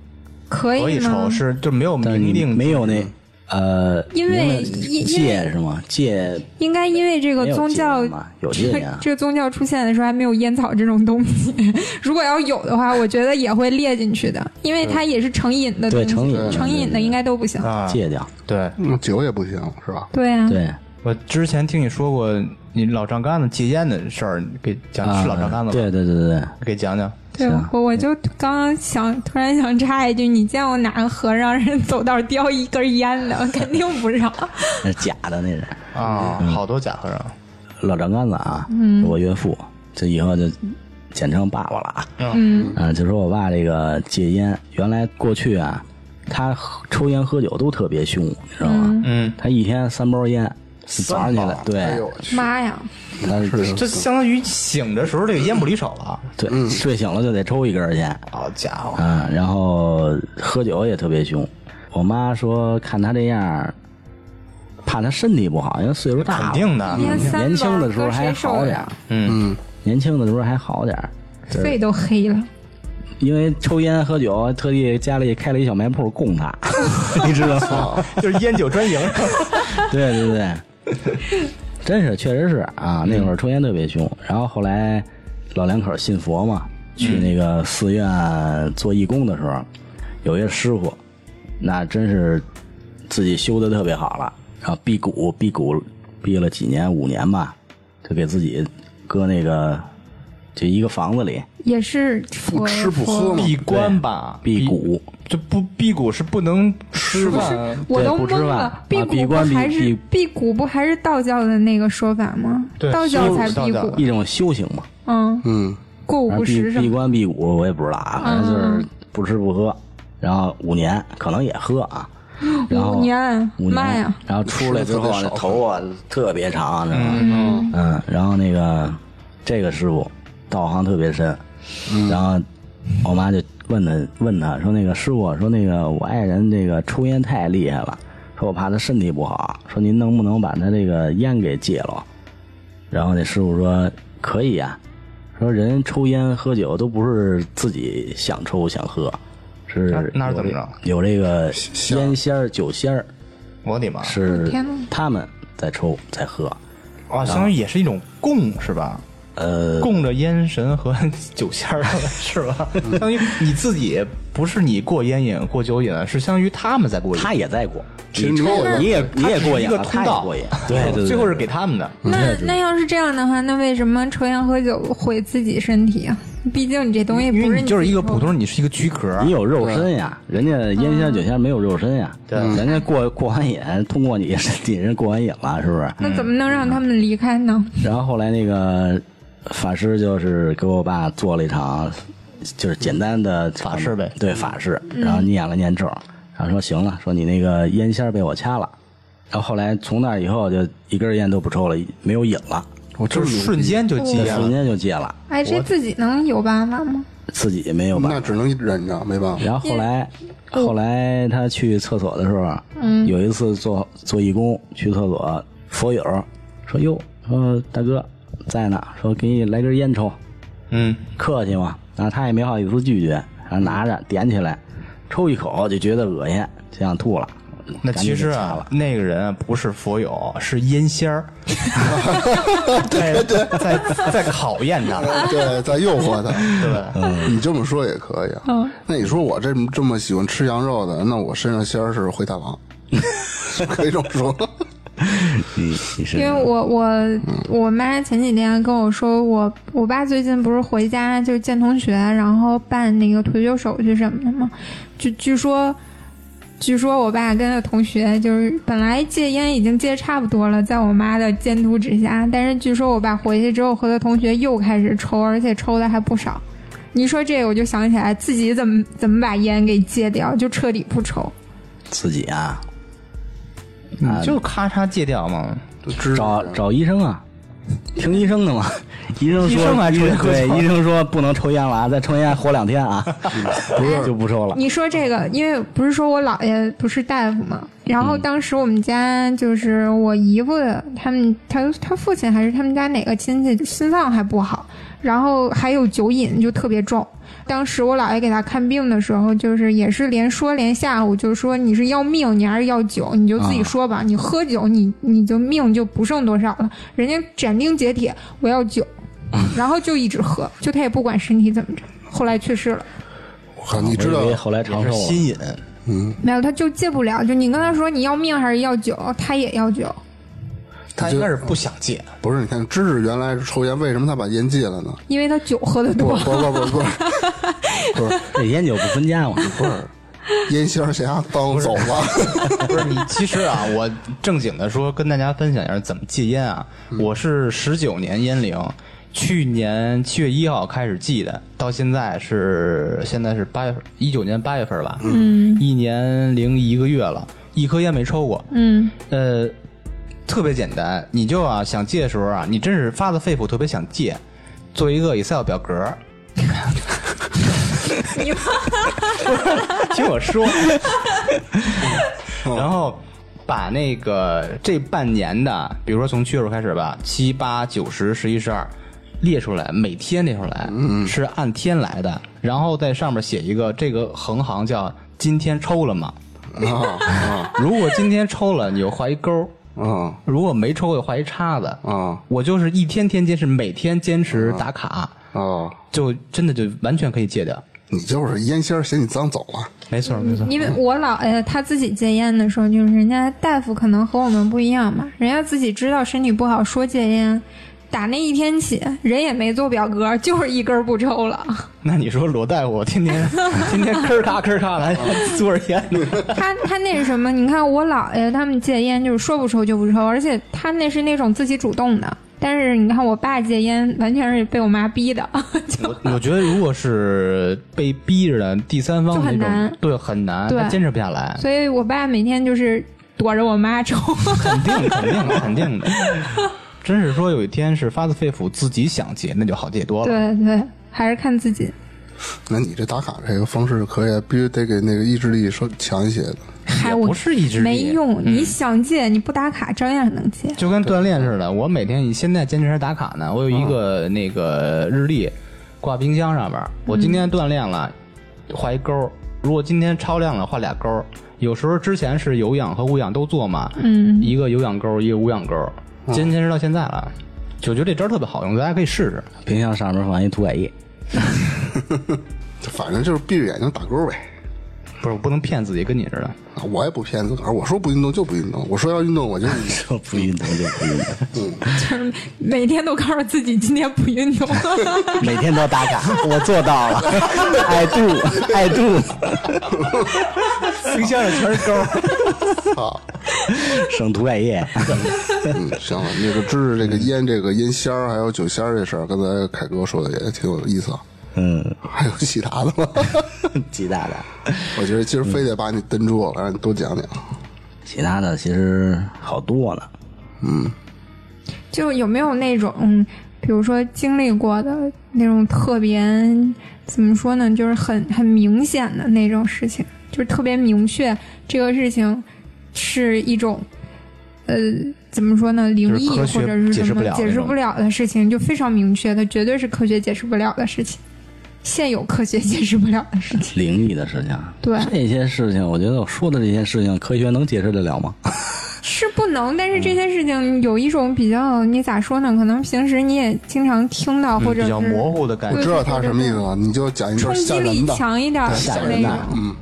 Speaker 3: 可
Speaker 4: 可以
Speaker 3: 以吗
Speaker 4: 抽，？是就没有明令
Speaker 2: 没有那呃，
Speaker 3: 因为
Speaker 2: 戒是吗？戒
Speaker 3: 应该因为这个宗教
Speaker 2: 有戒
Speaker 3: 这
Speaker 2: 烟啊
Speaker 3: 这个宗教出现的时候还没有烟草这种东西，如果要有的话，我觉得也会列进去的，因为它也是成瘾的东西，
Speaker 2: 对成瘾
Speaker 3: 成瘾的应该都不行。
Speaker 4: 啊，
Speaker 2: 戒掉，
Speaker 4: 对。
Speaker 1: 那酒也不行是吧？
Speaker 3: 对啊，
Speaker 2: 对
Speaker 4: 我之前听你说过你老丈杆子戒烟的事儿，给讲
Speaker 2: 啊，
Speaker 4: 是老丈杆子吗？
Speaker 2: 对对对对对，
Speaker 4: 给讲讲。
Speaker 3: 对，我我就刚刚想，突然想插一句，你见过哪个和尚人走道叼一根烟的？肯定不少。
Speaker 2: 那是假的，那是
Speaker 4: 啊，好多假和尚。
Speaker 2: 老丈杆子啊，嗯我岳父，这以后就简称爸爸了啊。
Speaker 3: 嗯，
Speaker 2: 啊，就说我爸这个戒烟，原来过去啊，他抽烟喝酒都特别凶，你知道吗？
Speaker 4: 嗯，
Speaker 2: 他一天三包烟，早上起来，对，
Speaker 1: 哎呦我去，
Speaker 3: 妈呀，
Speaker 2: 他是
Speaker 4: 这相当于醒的时候这个烟不离手了。
Speaker 2: 对，睡醒了就得抽一根儿去。
Speaker 4: 好家伙，
Speaker 2: 嗯，然后喝酒也特别凶。我妈说看他这样，怕他身体不好，因为岁数大了。
Speaker 4: 肯定的。
Speaker 2: 年轻的时候还好点儿？，
Speaker 4: 嗯，
Speaker 2: 年轻的时候还好点儿，
Speaker 3: 肺都黑了。
Speaker 2: 因为抽烟喝酒，特地家里开了一小卖铺供他，你知道吗？
Speaker 4: 就是烟酒专营。
Speaker 2: 对对对，真是，确实是啊。那会儿抽烟特别凶，然后后来老两口信佛嘛，去那个寺院做义工的时候，有一个师傅，那真是自己修的特别好了，然后辟谷，辟谷辟了几年，五年吧，就给自己搁那个就一个房子里
Speaker 3: 也是
Speaker 1: 不吃不喝嘛，
Speaker 4: 闭关吧，
Speaker 2: 辟谷。
Speaker 4: 这不闭谷是不能吃饭。
Speaker 3: 我都
Speaker 2: 不吃饭
Speaker 3: 懵了
Speaker 2: 啊，
Speaker 3: 辟谷不还是
Speaker 2: 闭
Speaker 3: 辟谷不还是道教的那个说法吗？
Speaker 4: 对
Speaker 3: 道教才辟谷，
Speaker 2: 一种修行嘛，
Speaker 3: 嗯，
Speaker 1: 嗯，
Speaker 3: 过午不食什么。
Speaker 2: 闭关闭谷我也不知道啊，反正就是不吃不喝，然后五年可能也喝啊，然后
Speaker 3: 五年，
Speaker 2: 五年
Speaker 3: 妈呀！
Speaker 2: 然后出来之后那头发特别长，知道吗？嗯，然后那个这个师傅道行特别深，然后我妈就问他问他说那个师傅说那个我爱人这个抽烟太厉害了，说我怕他身体不好，说您能不能把他这个烟给戒了？然后那师傅说可以呀、说人抽烟喝酒都不是自己想抽想喝，是
Speaker 4: 那那是怎么着
Speaker 2: 有这个烟仙儿酒仙儿
Speaker 4: 我的妈！
Speaker 2: 是他们在抽在喝，
Speaker 4: 啊，相当于也是一种供是吧？
Speaker 2: 呃，
Speaker 4: 供着烟神和 酒仙儿 是吧？相当于你自己不是你过烟瘾过酒瘾，是相当于他们在过瘾。
Speaker 2: 他也在过，你抽
Speaker 1: 你也
Speaker 2: 你也过瘾了，
Speaker 4: 一个通道
Speaker 2: 他也过瘾，对对对，
Speaker 4: 最后是给他们的。
Speaker 3: 那那要是这样的话，那为什么抽烟喝酒毁自己身体啊？毕竟你这东西不是
Speaker 4: 你就是一个普通人，你是一个躯壳。
Speaker 2: 你有肉身呀，人家烟仙酒仙没有肉身呀，
Speaker 4: 对
Speaker 2: 人家过过完瘾，通过你身体人过完瘾了，是不是？
Speaker 3: 那怎么能让他们离开呢？
Speaker 2: 然后后来那个法师就是给我爸做了一场，就是简单的
Speaker 4: 法事呗
Speaker 2: 对法事，然后念了念咒，然后说行了，说你那个烟仙儿被我掐了，然后后来从那以后就一根烟都不抽了，没有瘾了，
Speaker 1: 我就是
Speaker 4: 瞬间就戒了瞬。
Speaker 2: 间就戒了，
Speaker 3: 哎，这自己能有办法吗？
Speaker 2: 自己没有办法。
Speaker 1: 那只能忍着，没办法。
Speaker 2: 然后后来，后来他去厕所的时候，
Speaker 3: 嗯
Speaker 2: 有一次做做义工去厕所，佛友说：“哟，说大哥在呢，说给你来根烟抽，
Speaker 4: 嗯，
Speaker 2: 客气嘛。”然后他也没好意思拒绝，然后拿着点起来，抽一口就觉得恶心，就想吐了。
Speaker 4: 那其实啊那个人啊不是佛友，是烟仙儿，在在在考验他。
Speaker 1: 对，在诱惑他。
Speaker 4: 对，
Speaker 1: 你这么说也可以啊。那你说我这么这么喜欢吃羊肉的，那我身上仙儿是灰太狼，可以这么说。
Speaker 2: 你你是
Speaker 3: 因为我我我妈前几天跟我说，我我爸最近不是回家就见同学，然后办那个退休手续什么的嘛，就据说。据说我爸跟那同学就是本来戒烟已经戒差不多了，在我妈的监督之下，但是据说我爸回去之后和他同学又开始抽，而且抽的还不少。你说这个，我就想起来自己怎么怎么把烟给戒掉，就彻底不抽。
Speaker 2: 自己啊，
Speaker 4: 你就咔嚓戒掉嘛。
Speaker 1: 就知
Speaker 2: 找找医生啊，听医生的嘛。医生说，
Speaker 4: 医生还抽烟
Speaker 2: 对医生说不能抽烟了啊，再抽烟活两天啊，不是就不抽了。
Speaker 3: 你说这个，因为不是说我姥爷不是大夫嘛，然后当时我们家就是我姨夫，他们他他父亲还是他们家哪个亲戚心脏还不好，然后还有酒瘾就特别重。当时我姥爷给他看病的时候，就是也是连说连吓唬，就是说你是要命你还是要酒，你就自己说吧，你喝酒你你就命就不剩多少了。人家斩钉截铁我要酒，然后就一直喝，就他也不管身体怎么着，后来去世了。
Speaker 1: 我靠，你知道
Speaker 2: 后来长寿
Speaker 4: 心瘾，
Speaker 3: 没有，他就戒不了。就你跟他说你要命还是要酒，他也要酒。
Speaker 4: 他应该是不想戒。
Speaker 1: 不是？你看芝芝原来是抽烟，为什么他把烟戒了呢？
Speaker 3: 因为他酒喝的多。
Speaker 1: 不不不不 不是
Speaker 2: 这烟酒不分家嘛。
Speaker 1: 不是，烟仙儿侠当走了。
Speaker 4: 不是你，其实啊，我正经的说，跟大家分享一下怎么戒烟啊。我是十九年烟龄，去年七月一号开始戒的，到现在是现在是八月份，一九年八月份吧，嗯，一年零一个月了，一颗烟没抽过，
Speaker 3: 嗯，
Speaker 4: 呃，特别简单，你就啊想戒的时候啊，你真是发自肺腑特别想戒，做一个 Excel 表格。听我说，然后把那个这半年的，比如说从七月份开始吧，七八九十十一十二列出来，每天列出来，是按天来的，然后在上面写一个这个横行叫今天抽了吗？
Speaker 1: 啊啊。
Speaker 4: 如果今天抽了，你就画一勾；
Speaker 1: 啊。
Speaker 4: 如果没抽，就画一叉子。
Speaker 1: 啊。
Speaker 4: 我就是一天天坚持，每天坚持打卡，
Speaker 1: 啊！
Speaker 4: 就真的就完全可以戒掉。
Speaker 1: 你就是烟仙儿嫌你脏走了。
Speaker 4: 没错，没错。
Speaker 3: 因为我姥爷他自己戒烟的时候，就是人家大夫可能和我们不一样嘛，人家自己知道身体不好，说戒烟。打那一天起，人也没做表格，就是一根不抽了。
Speaker 4: 那你说罗大夫天天 天天吭咔吭咔来 做着烟呢？
Speaker 3: 他他那是什么？你看我姥爷他们戒烟，就是说不抽就不抽，而且他那是那种自己主动的。但是你看我爸戒烟，完全是被我妈逼的。
Speaker 4: 我我觉得如果是被逼着的第三方那种对，很难，
Speaker 3: 对
Speaker 4: 他坚持不下来。
Speaker 3: 所以我爸每天就是躲着我妈抽。
Speaker 4: 肯定，肯定，肯定的。真是说有一天是发自肺腑自己想戒，那就好戒多了。
Speaker 3: 对对，还是看自己。
Speaker 1: 那你这打卡这个方式可以，必须得给那个意志力说强一些的。
Speaker 3: 还我
Speaker 4: 不是意志力
Speaker 3: 没用，
Speaker 4: 嗯
Speaker 3: 你想戒你不打卡照样能戒。
Speaker 4: 就跟锻炼似的，我每天现在坚持还打卡呢。我有一个那个日历挂冰箱上面，我今天锻炼了，画一勾；如果今天超量了，画俩勾。有时候之前是有氧和无氧都做嘛，
Speaker 3: 嗯，
Speaker 4: 一个有氧勾，一个无氧勾，坚坚持到现在了。就觉得这招特别好用，大家可以试试。
Speaker 2: 冰箱上面放一涂改液，
Speaker 1: 就 反正就是闭着眼睛打勾呗。
Speaker 4: 不是，我不能骗自己，跟你似的。
Speaker 1: 啊我也不骗自个儿，我说不运动就不运动，我说要运动我就运动。
Speaker 2: 说不运动就不运动，
Speaker 3: 就是每天都告诉自己今天不运动。
Speaker 2: 每天都打卡，我做到了，爱度爱度，
Speaker 4: 冰箱上全是勾。
Speaker 1: 啊，
Speaker 2: 省涂改液。
Speaker 1: 嗯，行了，那个知识这个烟这个烟仙儿还有酒仙儿这事儿，刚才凯哥说的也挺有意思啊。
Speaker 2: 嗯，
Speaker 1: 还有其他的吗？
Speaker 2: 其他的，
Speaker 1: 我觉得今儿非得把你蹬住了，让你多讲讲。
Speaker 2: 其他的其实好多呢。
Speaker 3: 就有没有那种，嗯，比如说经历过的那种特别怎么说呢，就是很很明显的那种事情，就是特别明确这个事情是一种，呃，怎么说呢，灵异或者是什么
Speaker 4: 解释不了那种
Speaker 3: 解释不了的事情，就非常明确的，绝对是科学解释不了的事情，现有科学解释不了的事情。
Speaker 2: 灵异的事情，
Speaker 3: 对
Speaker 2: 这些事情，我觉得我说的这些事情，科学能解释得了吗？
Speaker 3: 是不能，但是这些事情有一种比较，你咋说呢？可能平时你也经常听到，或者是
Speaker 4: 嗯比较模糊的感觉。
Speaker 1: 我知道他什么意思了，你就讲一
Speaker 3: 冲
Speaker 1: 段吓
Speaker 3: 击力
Speaker 1: 人的，
Speaker 3: 强一点的
Speaker 2: 吓人的
Speaker 3: 那种。
Speaker 1: 嗯，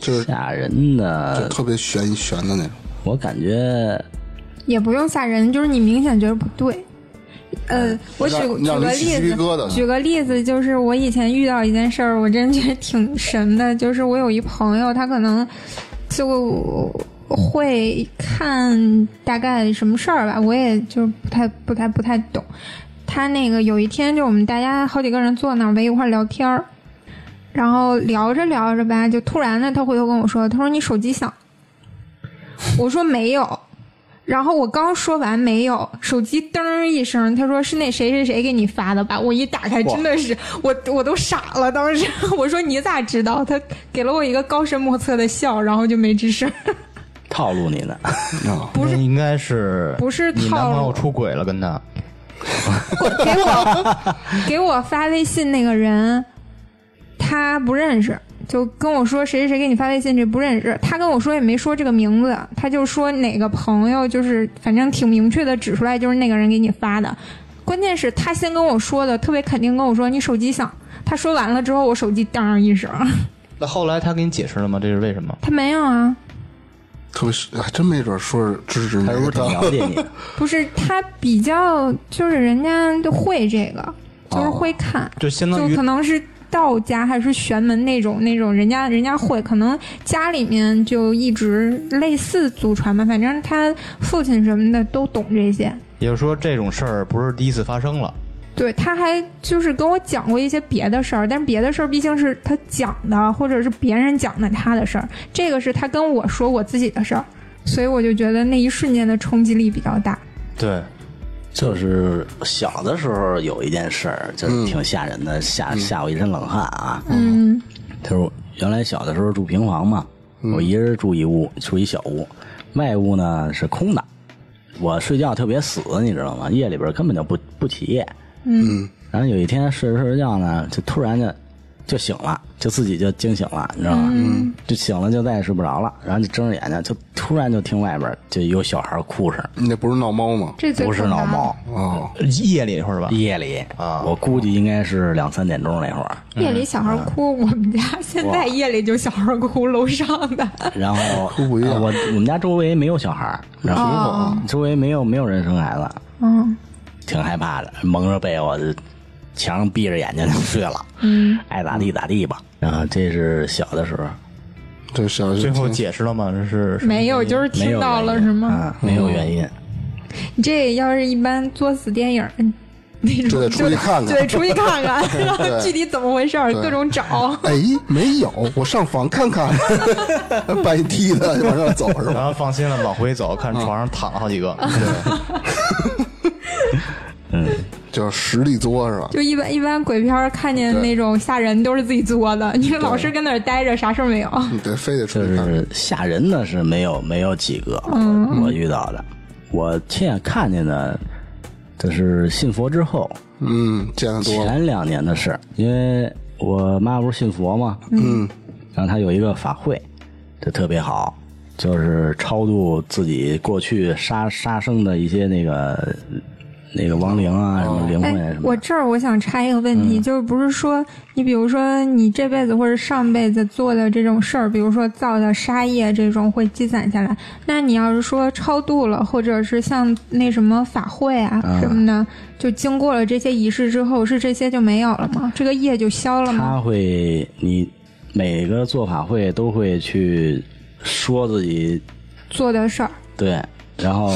Speaker 1: 就是
Speaker 2: 吓人
Speaker 1: 就
Speaker 2: 的，
Speaker 1: 特别悬悬的那种。
Speaker 2: 我感觉
Speaker 3: 也不用吓人，就是你明显觉得不对。呃，我举举个例子，举个例子，就是我以前遇到一件事儿，我真觉得挺神的。就是我有一朋友，他可能就会看大概什么事儿吧，我也就不太不太不太懂。他那个有一天，就我们大家好几个人坐那儿围一块儿聊天儿，然后聊着聊着吧，就突然呢，他回头跟我说：“他说你手机响。”我说没有，然后我刚说完没有，手机噔一声，他说是那谁谁谁给你发的吧？我一打开，真的是我我都傻了，当时 我说你咋知道？他给了我一个高深莫测的笑，然后就没吱声。
Speaker 2: 套路你呢。
Speaker 3: 不是
Speaker 4: 那应该是
Speaker 3: 不是
Speaker 4: 你男
Speaker 3: 套路
Speaker 4: 朋友出轨了，跟他
Speaker 3: 给我给我发微信那个人，他不认识，就跟我说谁谁谁给你发微信，这不认识。他跟我说也没说这个名字，他就说哪个朋友，就是反正挺明确的指出来，就是那个人给你发的。关键是他先跟我说的，特别肯定跟我说你手机响。他说完了之后，我手机当一声，
Speaker 4: 那后来他给你解释了吗？这是为什么？
Speaker 3: 他没有啊，
Speaker 1: 特别是，还真没准说是支持你
Speaker 2: 他是不是挺了解你？
Speaker 3: 不是他比较，就是人家就会这个，就是会看。
Speaker 4: 就相当于
Speaker 3: 就可能是道家还是玄门那种那种，人家人家会，可能家里面就一直类似祖传吧，反正他父亲什么的都懂这些。
Speaker 4: 也就是说，这种事儿不是第一次发生了。
Speaker 3: 对，他还就是跟我讲过一些别的事儿，但是别的事儿毕竟是他讲的，或者是别人讲的他的事儿，这个是他跟我说我自己的事儿，所以我就觉得那一瞬间的冲击力比较大。
Speaker 4: 对，
Speaker 2: 就是小的时候有一件事儿，就是挺吓人的，吓吓我一身冷汗啊。
Speaker 3: 嗯
Speaker 2: 就是原来小的时候住平房嘛，我一人住一屋，住一小屋，外屋呢是空的。我睡觉特别死，你知道吗？夜里边根本就不不起夜。
Speaker 3: 嗯
Speaker 2: 然后有一天睡着睡着觉呢，就突然就就醒了，就自己就惊醒了，你知道吗？嗯，就醒了就再也睡不着了，然后就睁着眼睛，就突然就听外边就有小孩哭声，
Speaker 1: 那不是闹猫吗？
Speaker 3: 这
Speaker 2: 不是闹猫，
Speaker 1: 哦，
Speaker 4: 夜里那会儿吧。
Speaker 2: 夜里
Speaker 4: 啊。
Speaker 2: 我估计应该是两三点钟那会儿，
Speaker 3: 夜里小孩哭，我们家现在夜里就小孩哭，楼上的。
Speaker 2: 然后
Speaker 1: 哭不一样。
Speaker 2: 呃我我们家周围没有小孩儿，然后
Speaker 3: 哦。
Speaker 2: 周围没有没有人生孩子，
Speaker 3: 嗯。
Speaker 2: 挺害怕的，蒙着被窝就墙上闭着眼睛就睡了，
Speaker 3: 嗯，
Speaker 2: 爱咋地咋地吧。然后这是小的时候，
Speaker 1: 这小
Speaker 4: 最后解释了吗？这是
Speaker 3: 没有，就是听到了是吗？
Speaker 2: 啊，没有原因。
Speaker 3: 你这要是一般作死电影儿那种，
Speaker 1: 就得出去看看
Speaker 3: 就得出去看看，然后具体怎么回事儿，各种找。
Speaker 1: 哎，没有，我上房看看，搬一梯子往上走是吧？
Speaker 4: 然后放心了，往回走，看床上躺了好几个。
Speaker 1: 叫实力作是吧？
Speaker 3: 就一般一般鬼片儿看见那种吓人都是自己作的，你老是跟那儿待着，啥事儿没有。
Speaker 1: 你得非得出去看。
Speaker 2: 是吓人的是没有没有几个，
Speaker 3: 嗯
Speaker 2: 我遇到的，我亲眼看见的，这是信佛之后
Speaker 1: 嗯，见得多。
Speaker 2: 前两年的事，因为我妈不是信佛嘛，
Speaker 1: 嗯，
Speaker 2: 然后她有一个法会，就特别好，就是超度自己过去杀杀生的一些那个那个亡灵啊，什么灵魂啊
Speaker 3: 哎
Speaker 2: 什，么的。
Speaker 3: 我这儿我想插一个问题，就是不是说你比如说你这辈子或者上辈子做的这种事儿，比如说造的杀业这种会积攒下来，那你要是说超度了，或者是像那什么法会啊
Speaker 2: 嗯
Speaker 3: 什么的，就经过了这些仪式之后，是这些就没有了吗？这个业就消了吗？
Speaker 2: 他会，你每个做法会都会去说自己
Speaker 3: 做的事儿，
Speaker 2: 对，然后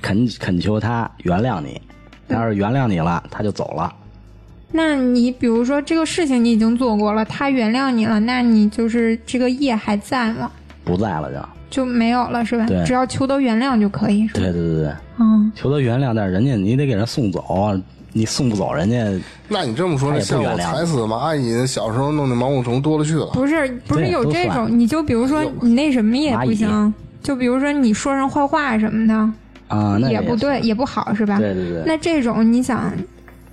Speaker 2: 恳恳求他原谅你，他要是原谅你了，他就走了。
Speaker 3: 那你比如说这个事情你已经做过了，他原谅你了，那你就是这个业还在吗？
Speaker 2: 不在了就，
Speaker 3: 就没有了是吧？
Speaker 2: 对？
Speaker 3: 只要求得原谅就可以是吧？
Speaker 2: 对对对。对，
Speaker 3: 嗯，
Speaker 2: 求得原谅，但是人家你得给人送走啊，你送不走人家，
Speaker 1: 那你这么说，
Speaker 2: 他
Speaker 1: 这像我
Speaker 2: 原谅
Speaker 1: 踩死蚂蚁，小时候弄的毛毛虫多了去了。
Speaker 3: 不是不是
Speaker 2: 对
Speaker 3: 有这
Speaker 2: 算。
Speaker 3: 种，你就比如说你那什么也
Speaker 2: 蚂蚁。
Speaker 3: 不行，就比如说你说人坏话什么的
Speaker 2: 啊，那
Speaker 3: 也不对，也不好是吧？
Speaker 2: 对对对，
Speaker 3: 那这种你想，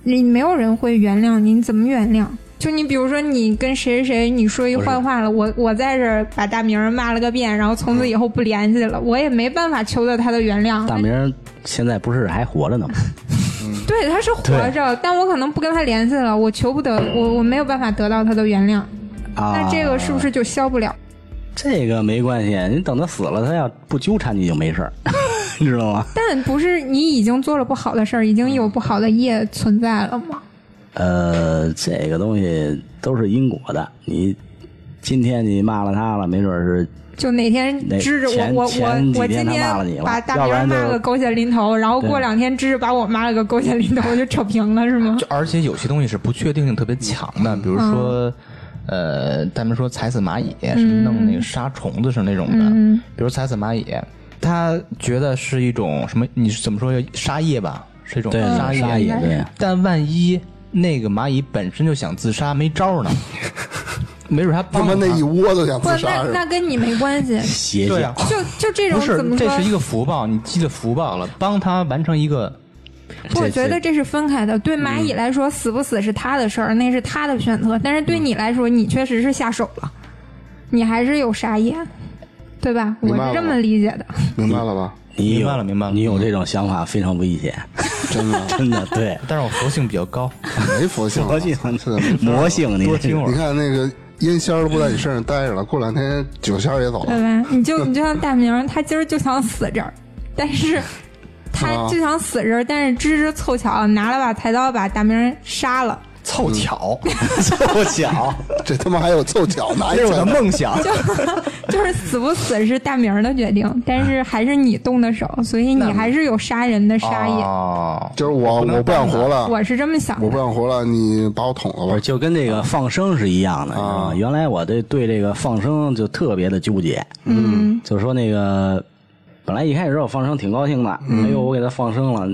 Speaker 3: 你没有人会原谅你，你怎么原谅？就你比如说，你跟谁谁谁你说一坏话了，我我在这儿把大明骂了个遍，然后从此以后不联系了，我也没办法求得他的原谅。
Speaker 2: 大明现在不是还活着呢吗？
Speaker 3: 对，他是活着，但我可能不跟他联系了，我求不得，我我没有办法得到他的原谅，
Speaker 2: 啊，
Speaker 3: 那这个是不是就消不了？
Speaker 2: 这个没关系？你等他死了，他要不纠缠你就没事儿，你知道吗？
Speaker 3: 但不是你已经做了不好的事儿，已经有不好的业存在了吗？
Speaker 2: 呃，这个东西都是因果的。你今天你骂了他了，没准是
Speaker 3: 就哪天
Speaker 2: 那
Speaker 3: 支着我我我我今
Speaker 2: 天骂了你了
Speaker 3: 把大明骂个狗血淋头，然后过两天支着把我骂了个狗血淋头，就扯平了是吗？
Speaker 4: 就而且有些东西是不确定性特别强的，比如说，呃，他们说踩死蚂蚁，什么弄那个杀虫子是那种的，
Speaker 3: 嗯
Speaker 4: 比如踩死蚂蚁，他觉得是一种什么？你是怎么说？杀业吧，是一种
Speaker 2: 对
Speaker 4: 杀业。
Speaker 2: 杀业对。
Speaker 4: 但万一那个蚂蚁本身就想自杀，没招呢，没准他
Speaker 1: 他
Speaker 4: 帮着
Speaker 1: 妈那一窝都想
Speaker 3: 不，
Speaker 1: 自杀
Speaker 3: 那那跟你没关系，
Speaker 2: 邪教，
Speaker 3: 就就这种怎么
Speaker 4: 是，
Speaker 3: 说
Speaker 4: 这？是一个福报，你积了福报了，帮他完成一个。
Speaker 3: 我觉得这是分开的。对蚂蚁来说，死不死是他的事儿，那是他的选择。但是对你来说，你确实是下手了，你还是有杀业，对吧？我是这么理解的。
Speaker 1: 明白了吧？
Speaker 2: 你
Speaker 4: 明白了明白了
Speaker 2: 你有这种想法非常危险，
Speaker 1: 真的
Speaker 2: 真的对。
Speaker 4: 但是我佛性比较高，
Speaker 1: 没佛性啊，
Speaker 2: 佛性
Speaker 1: 是
Speaker 2: 魔性，你
Speaker 4: 多听会儿
Speaker 1: 你看那个烟仙儿都不在你身上待着了，过两天酒仙儿也走了
Speaker 3: 对
Speaker 1: 了。
Speaker 3: 吧？你就你就像大明儿，他今儿就想死这儿，但是他
Speaker 1: 啊
Speaker 3: 就想死这儿，但是芝芝凑巧拿了把菜刀把大明杀了，
Speaker 4: 凑巧，
Speaker 2: 凑巧，
Speaker 1: 这他妈还有凑巧呢！
Speaker 4: 这是我的梦想。
Speaker 3: 就就是死不死是大明儿的决定，但是还是你动的手，所以你还是有杀人的杀意。
Speaker 4: 哦，
Speaker 1: 就是我我不想活了，
Speaker 3: 我是这么想
Speaker 1: 我不。想活了，你把我捅了吧？
Speaker 2: 就跟这个放生是一样的，你知道吗？原来我对对这个放生就特别的纠结，
Speaker 3: 嗯，
Speaker 2: 就说那个本来一开始我放生挺高兴的，哎呦我给他放生了，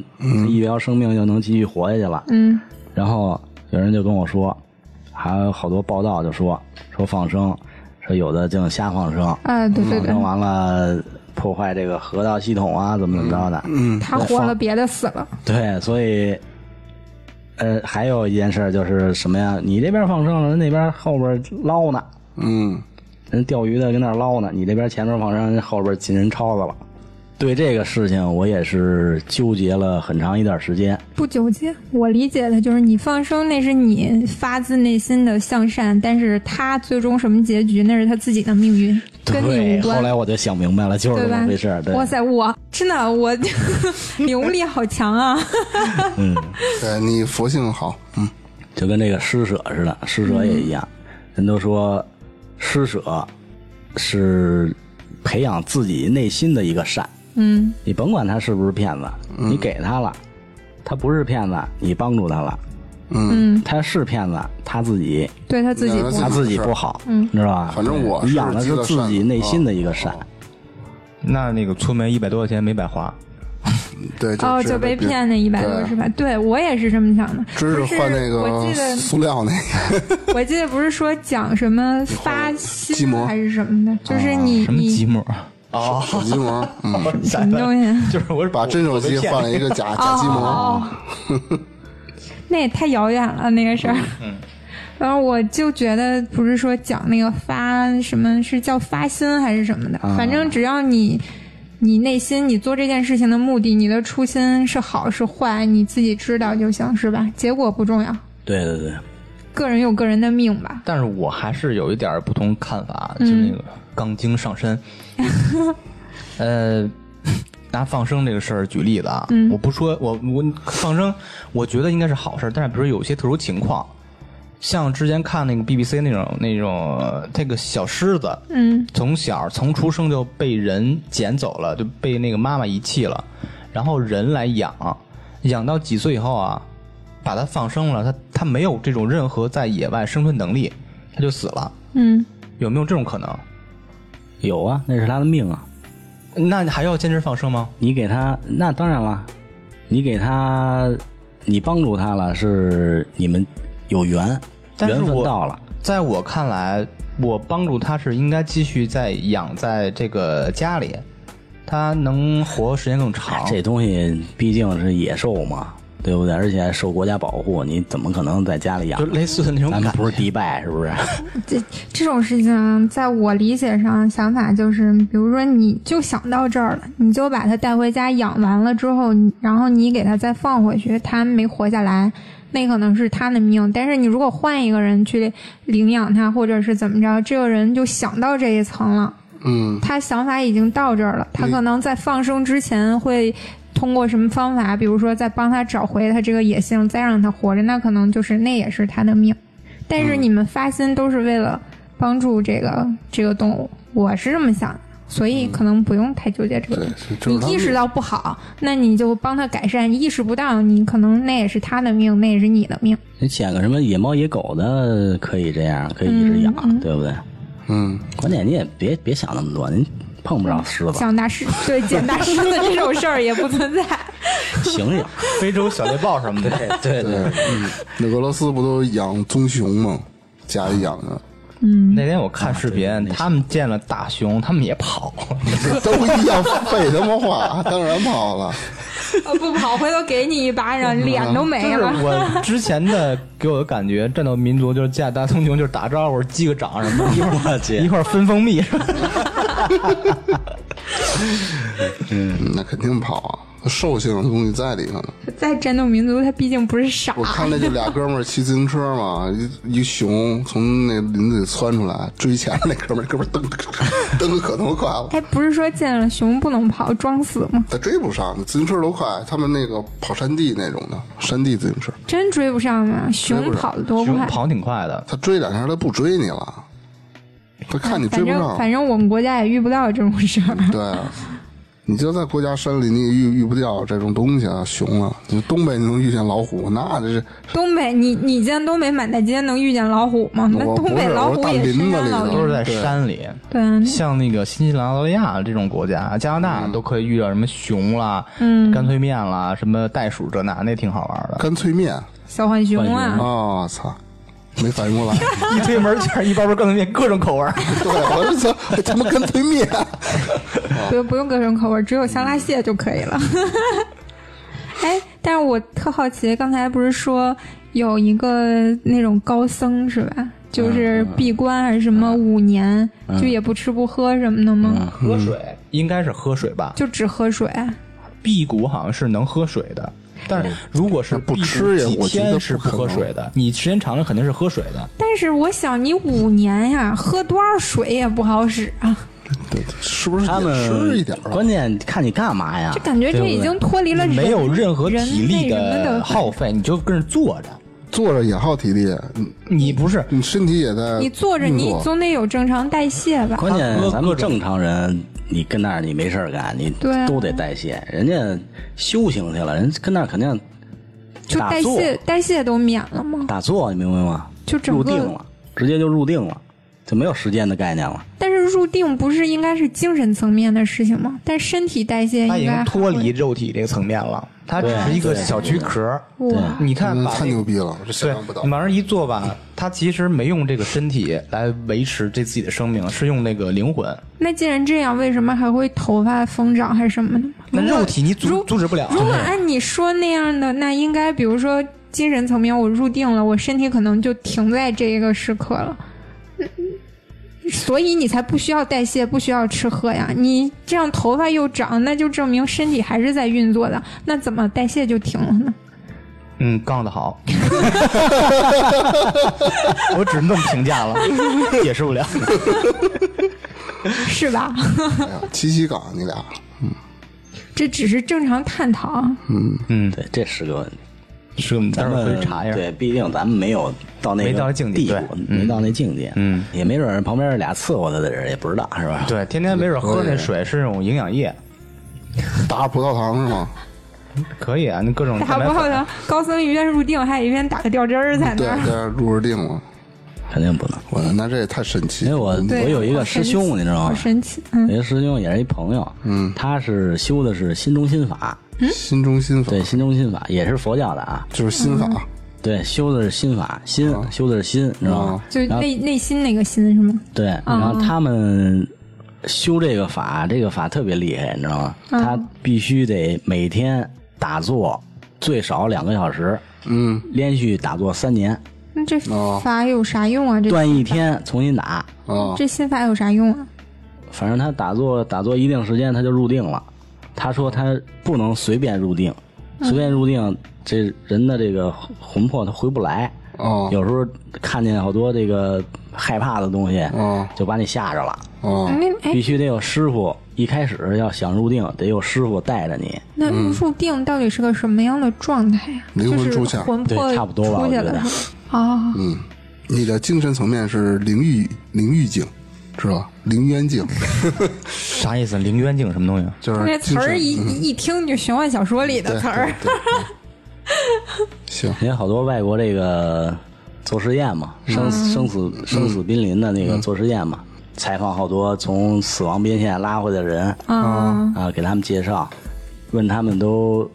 Speaker 2: 一条生命就能继续活下去了。
Speaker 3: 嗯
Speaker 2: 然后有人就跟我说，还有好多报道就说说放生，说有的净瞎放生，
Speaker 3: 啊，对对对
Speaker 2: 放生，完了破坏这个河道系统啊，怎么怎么着的。嗯，
Speaker 3: 他活了，别的死了。
Speaker 2: 对，所以，呃，还有一件事就是什么呀？你这边放生了，人那边后边捞呢，
Speaker 1: 嗯，
Speaker 2: 人钓鱼的跟那捞呢，你这边前面放生，人后边进人抄子了。对这个事情，我也是纠结了很长一段时间。
Speaker 3: 不纠结，我理解的就是你放生那是你发自内心的向善，但是他最终什么结局那是他自己的命运，跟你
Speaker 2: 对，
Speaker 3: 无关。
Speaker 2: 后来我就想明白了，就是这么回事
Speaker 3: 哇塞，我真的我领悟 力好强啊！
Speaker 2: 嗯，
Speaker 1: 对你佛性好，嗯，
Speaker 2: 就跟那个施舍似的，施舍也一样。人都说施舍是培养自己内心的一个善。
Speaker 3: 嗯，
Speaker 2: 你甭管他是不是骗子，你给他了，他不是骗子，你帮助他了。
Speaker 3: 嗯，
Speaker 2: 他是骗子，他自己
Speaker 3: 对他自己。
Speaker 2: 他自己不好，嗯，知道吧？
Speaker 1: 反正我
Speaker 2: 你养的是自己内心的一个善。
Speaker 4: 那那个粗眉一百多块钱没白花，
Speaker 1: 对，
Speaker 3: 哦，
Speaker 1: 就
Speaker 3: 就被骗那一百多是吧？对我也是这么想的。
Speaker 1: 知
Speaker 3: 不是
Speaker 1: 识换那
Speaker 3: 我记
Speaker 1: 个
Speaker 3: 得
Speaker 1: 塑料那个
Speaker 3: 我记得不是说讲什么发心还是什么的，就是你
Speaker 4: 什么
Speaker 3: 你
Speaker 4: 寂寞？
Speaker 1: 手机膜，嗯，
Speaker 3: 什么东西？
Speaker 4: 就是我是
Speaker 1: 把真手机换了一个假假机膜，
Speaker 3: 哦，那也太遥远了那个事儿。
Speaker 1: 嗯
Speaker 3: 然后我就觉得不是说讲那个发什么是叫发心还是什么的，
Speaker 1: 啊
Speaker 3: 反正只要你你内心你做这件事情的目的，你的初心是好是坏，你自己知道就行，是吧？结果不重要，
Speaker 2: 对对对，
Speaker 3: 个人有个人的命吧。
Speaker 4: 但是我还是有一点不同看法，就那个杠精上身。呃，拿放生这个事儿举例子啊，我不说我我放生，我觉得应该是好事儿，但是比如有些特殊情况，像之前看那个 BBC 那种那种呃这个小狮子，
Speaker 3: 嗯
Speaker 4: 从小从出生就被人捡走了，就被那个妈妈遗弃了，然后人来养，养到几岁以后啊，把它放生了，它它没有这种任何在野外生存能力，它就死了，
Speaker 3: 嗯，
Speaker 4: 有没有这种可能？
Speaker 2: 有啊，那是他的命啊。
Speaker 4: 那你还要坚持放生吗？
Speaker 2: 你给他，那当然了，你给他，你帮助他了，是你们有缘，缘分
Speaker 4: 但是我
Speaker 2: 到了。
Speaker 4: 在我看来，我帮助他是应该继续在养在这个家里，他能活时间更长。
Speaker 2: 这东西毕竟是野兽嘛，对不对？而且还受国家保护，你怎么可能在家里养
Speaker 4: 就？类似的那种感觉。
Speaker 2: 咱们不是迪拜，是不是？
Speaker 3: 这这种事情，在我理解上想法就是，比如说你就想到这儿了，你就把它带回家养完了之后，然后你给它再放回去，它没活下来，那可能是它的命。但是你如果换一个人去领养它，或者是怎么着，这个人就想到这一层了。
Speaker 1: 嗯，
Speaker 3: 他想法已经到这儿了，他可能在放生之前会通过什么方法，比如说再帮他找回他这个野性，再让他活着，那可能就是那也是他的命。但是你们发心都是为了帮助这个这个动物，我是这么想的，所以可能不用太纠结这个
Speaker 1: 对
Speaker 3: 东西。，
Speaker 1: 是就是他们
Speaker 3: 你意识到不好，那你就帮他改善；意识不到，你可能那也是他的命，那也是你的命。
Speaker 2: 你捡个什么野猫野狗的，可以这样，可以一直养，对不对？
Speaker 1: 嗯，
Speaker 2: 关键你也别别想那么多，您碰不上狮子，
Speaker 3: 像大狮对捡大狮子这种事儿也不存在。
Speaker 2: 行呀。
Speaker 4: 非洲小猎豹什么的。
Speaker 2: 对对对。
Speaker 1: 嗯，那俄罗斯不都养棕熊吗？家里养的，嗯
Speaker 4: 那天我看视频，他们见了大熊，他们也跑。
Speaker 1: 都一样，废他妈话，当然跑了。
Speaker 3: 呃，不跑，回头给你一巴掌，脸都没了。
Speaker 4: 我之前的给我的感觉，战斗民族就是见大棕熊就是打招呼、击个掌什么的，一会儿
Speaker 2: 我去
Speaker 4: 一会儿分蜂蜜。
Speaker 1: 嗯，那肯定跑啊，兽性的东西在里头呢。
Speaker 3: 在战斗民族，他毕竟不是傻。
Speaker 1: 我看那就俩哥们儿骑自行车嘛，一一熊从那林子里窜出来，追前面那哥们儿，哥们儿蹬蹬的可他妈快了，
Speaker 3: 哎，不是说见了熊不能跑，装死吗？
Speaker 1: 他追不上，自行车都快，他们那个跑山地那种的，山地自行车，
Speaker 3: 真追不上吗？熊跑得多快？
Speaker 4: 熊跑挺快的，
Speaker 1: 他追两下他不追你了，他看你追
Speaker 3: 反正
Speaker 1: 不上，
Speaker 3: 反正我们国家也遇不到这种事儿。
Speaker 1: 对啊，你就在国家山里，你也遇遇不掉这种东西啊，熊啊。你东北你能遇见老虎，那这是
Speaker 3: 东北，你你见东北满大街能遇见老虎吗？那
Speaker 1: 我
Speaker 3: 东北老虎也
Speaker 1: 林子里。
Speaker 4: 都是在山里。
Speaker 3: 对啊，
Speaker 4: 像那个新西兰、澳大利亚这种国家，加拿大都可以遇到什么熊啦、
Speaker 3: 嗯
Speaker 4: 干脆面啦、什么袋鼠这那，那挺好玩的。
Speaker 1: 干脆面
Speaker 3: 小浣熊
Speaker 2: 浣
Speaker 3: 啊，
Speaker 1: 啊！操，没反应过来。
Speaker 4: 一推门就是一包包干脆面，各种口味儿。
Speaker 1: 对，我是操，他妈干脆面。
Speaker 3: 不用不用各种口味，只有香辣蟹就可以了。哎，但是我特好奇，刚才不是说有一个那种高僧是吧？就是闭关还是什么五年，就也不吃不喝什么的吗？
Speaker 4: 喝水应该是喝水吧？
Speaker 3: 就只喝水。
Speaker 4: 辟谷好像是能喝水的，但是如果是
Speaker 1: 不吃我觉
Speaker 4: 是不喝水的，你时间长了肯定是喝水的。
Speaker 3: 但是我想你五年呀，喝多少水也不好使啊！
Speaker 1: 对，是不是
Speaker 2: 他
Speaker 1: 们吃一点？
Speaker 2: 关键看你干嘛呀
Speaker 3: 就？感觉这已经脱离了人
Speaker 4: 没有任何体力
Speaker 3: 的
Speaker 4: 耗费，你就跟着坐着。
Speaker 1: 坐着也耗体力，你
Speaker 4: 你不是
Speaker 1: 你身体也在
Speaker 3: 你坐着，你总得有正常代谢吧？
Speaker 2: 关键咱们正常人，你跟那儿你没事儿干，你都得代谢。人家修行去了，人跟那儿肯定
Speaker 3: 就代谢代谢都免了吗？
Speaker 2: 打坐，你明白吗？
Speaker 3: 就
Speaker 2: 入定了，直接就入定了，就没有时间的概念了。
Speaker 3: 但是入定不是应该是精神层面的事情吗？但身体代谢
Speaker 4: 他已
Speaker 3: 应该
Speaker 4: 经脱离肉体这个层面了，它只是一个小躯壳。
Speaker 3: 哇，
Speaker 4: 你看
Speaker 1: 嗯太牛逼了，我这想
Speaker 4: 对
Speaker 1: 象不到
Speaker 4: 你。往上一坐吧，他其实没用这个身体来维持这自己的生命，是用那个灵魂。
Speaker 3: 那既然这样，为什么还会头发疯长还是什么的？
Speaker 4: 那肉体你阻阻止不了。
Speaker 3: 如果按你说那样的，那应该比如说精神层面，我入定了，我身体可能就停在这一个时刻了。嗯所以你才不需要代谢，不需要吃喝呀。你这样头发又长，那就证明身体还是在运作的。那怎么代谢就停了呢？
Speaker 4: 嗯，杠的好，我只能这么评价了，解释不了。
Speaker 3: 是吧？
Speaker 1: 哎呀，七七岗你俩，嗯
Speaker 3: 这只是正常探讨嗯。
Speaker 4: 嗯，
Speaker 2: 对，这是个问题。
Speaker 4: 是，
Speaker 2: 咱们
Speaker 4: 回去查一下。
Speaker 2: 对，毕竟咱们没有到那个
Speaker 4: 没到境界
Speaker 2: 地步
Speaker 4: 对，
Speaker 2: 没到那境界。
Speaker 4: 嗯，
Speaker 2: 也没准旁边俩伺候他的人也不知道，是吧？
Speaker 4: 对，天天没准喝那水是那种营养液，
Speaker 1: 打葡萄糖是吗？
Speaker 4: 可以啊，那各种
Speaker 3: 打
Speaker 4: 蛋白粉
Speaker 3: 不好的高僧一边入定，还一边打个吊针儿在那
Speaker 1: 入着定了。
Speaker 2: 肯定不能。
Speaker 1: 我那这也太神奇了。
Speaker 2: 因为我，我有一个师兄，你知道吗
Speaker 3: 好？神奇，嗯
Speaker 2: 有一个师兄也是一朋友，
Speaker 1: 嗯，
Speaker 2: 他是修的是心中心法，
Speaker 1: 心中心法
Speaker 2: 对，新中心法也是佛教的啊，
Speaker 1: 就是心法，
Speaker 2: 对，修的是心法，心修的是心，你知道吗？
Speaker 3: 就
Speaker 2: 是
Speaker 3: 内内心那个心是吗？
Speaker 2: 对，然后他们修这个法，这个法特别厉害，你知道吗？他必须得每天打坐最少两个小时，
Speaker 1: 嗯，
Speaker 2: 连续打坐三年，
Speaker 3: 那这
Speaker 1: 哦
Speaker 3: 法有啥用啊？这
Speaker 2: 断一天重新打。
Speaker 1: 啊，
Speaker 3: 这心法有啥用啊？
Speaker 2: 反正他打坐打坐一定时间他就入定了。他说他不能随便入定，随便入定，这人的这个魂魄他回不来。
Speaker 1: 哦
Speaker 2: 有时候看见好多这个害怕的东西，
Speaker 1: 哦
Speaker 2: 就把你吓着了。必，须得有师傅，一开始要想入定，得有师傅带着你。
Speaker 3: 那入定到底是个什么样的状态呀？
Speaker 1: 灵魂出窍
Speaker 3: 魂魄
Speaker 2: 对差不多吧
Speaker 3: 出去
Speaker 2: 我觉得
Speaker 3: 了是吧？啊，
Speaker 1: 嗯，你的精神层面是灵域灵域境，知道吧？灵渊境
Speaker 4: 啥意思？灵渊境什么东西？
Speaker 1: 就是
Speaker 3: 那词儿一
Speaker 1: 嗯。
Speaker 3: 一听就玄幻小说里的词儿。
Speaker 1: 行，
Speaker 2: 因为好多外国这个做实验嘛，生死生死生死濒临的那个做实验嘛，采访好多从死亡边线拉回来的人
Speaker 3: 啊，
Speaker 2: 啊，给他们介绍，问他们都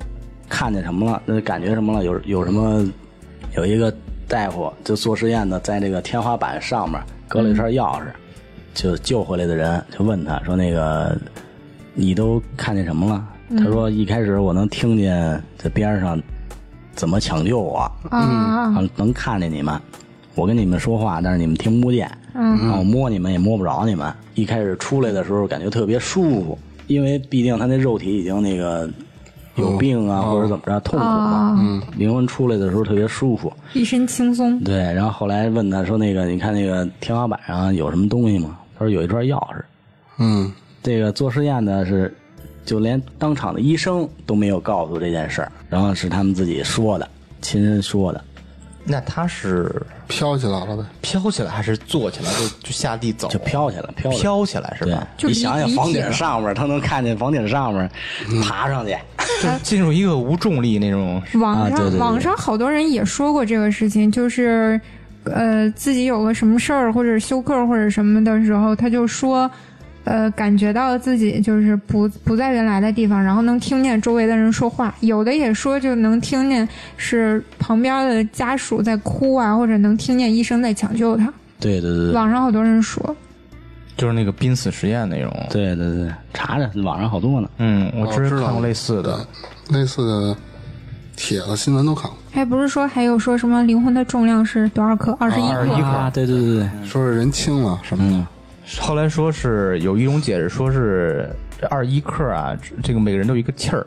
Speaker 2: 看见什么了，那感觉什么了，有有什么？有一个大夫就做实验的，在这个天花板上面搁了一串钥匙，就救回来的人就问他说：“那个你都看见什么了？”他说：“一开始我能听见在边上怎么抢救我，
Speaker 3: 啊
Speaker 2: 啊，能看见你们，我跟你们说话，但是你们听不见，嗯，然后摸你们也摸不着你们。一开始出来的时候感觉特别舒服，因为毕竟他那肉体已经那个有病啊，或者怎么着痛苦嘛，嗯，灵魂出来的时候特别舒服。
Speaker 3: 一身轻松。
Speaker 2: 对，然后后来问他说：“那个，你看那个天花板上有什么东西吗？”他说：“有一串钥匙。”
Speaker 1: 嗯
Speaker 2: 这个做实验的是，就连当场的医生都没有告诉这件事儿，然后是他们自己说的，亲身说的，
Speaker 4: 那他是
Speaker 1: 飘起来了呗。
Speaker 4: 飘起来还是坐起来就就下地走？
Speaker 2: 就飘起来，飘起来
Speaker 4: 飘起来是吧？，
Speaker 3: 就
Speaker 2: 你想想房顶上面，他能看见房顶上面爬上去，
Speaker 4: 就进入一个无重力那种。
Speaker 3: 网上、
Speaker 2: 啊对对对
Speaker 3: 网上好多人也说过这个事情，就是呃自己有个什么事儿或者休克或者什么的时候，他就说。呃，感觉到自己就是不不在原来的地方，然后能听见周围的人说话。有的也说就能听见是旁边的家属在哭啊，或者能听见医生在抢救他。
Speaker 2: 对对对
Speaker 3: 网上好多人说，
Speaker 4: 就是那个濒死实验那种。
Speaker 2: 对对对，查查网上好多呢。
Speaker 4: 嗯，我
Speaker 1: 哦知道
Speaker 4: 之前看过类似的。
Speaker 1: 类似的帖子新闻都看过，
Speaker 3: 还不是说还有说什么灵魂的重量是多少克？二十一克。
Speaker 4: 21克
Speaker 2: 啊，对对对对，
Speaker 1: 说是人轻了什么的。
Speaker 2: 嗯，
Speaker 4: 后来说是有一种解释，说是这二十一克啊，这个每个人都有一个气儿，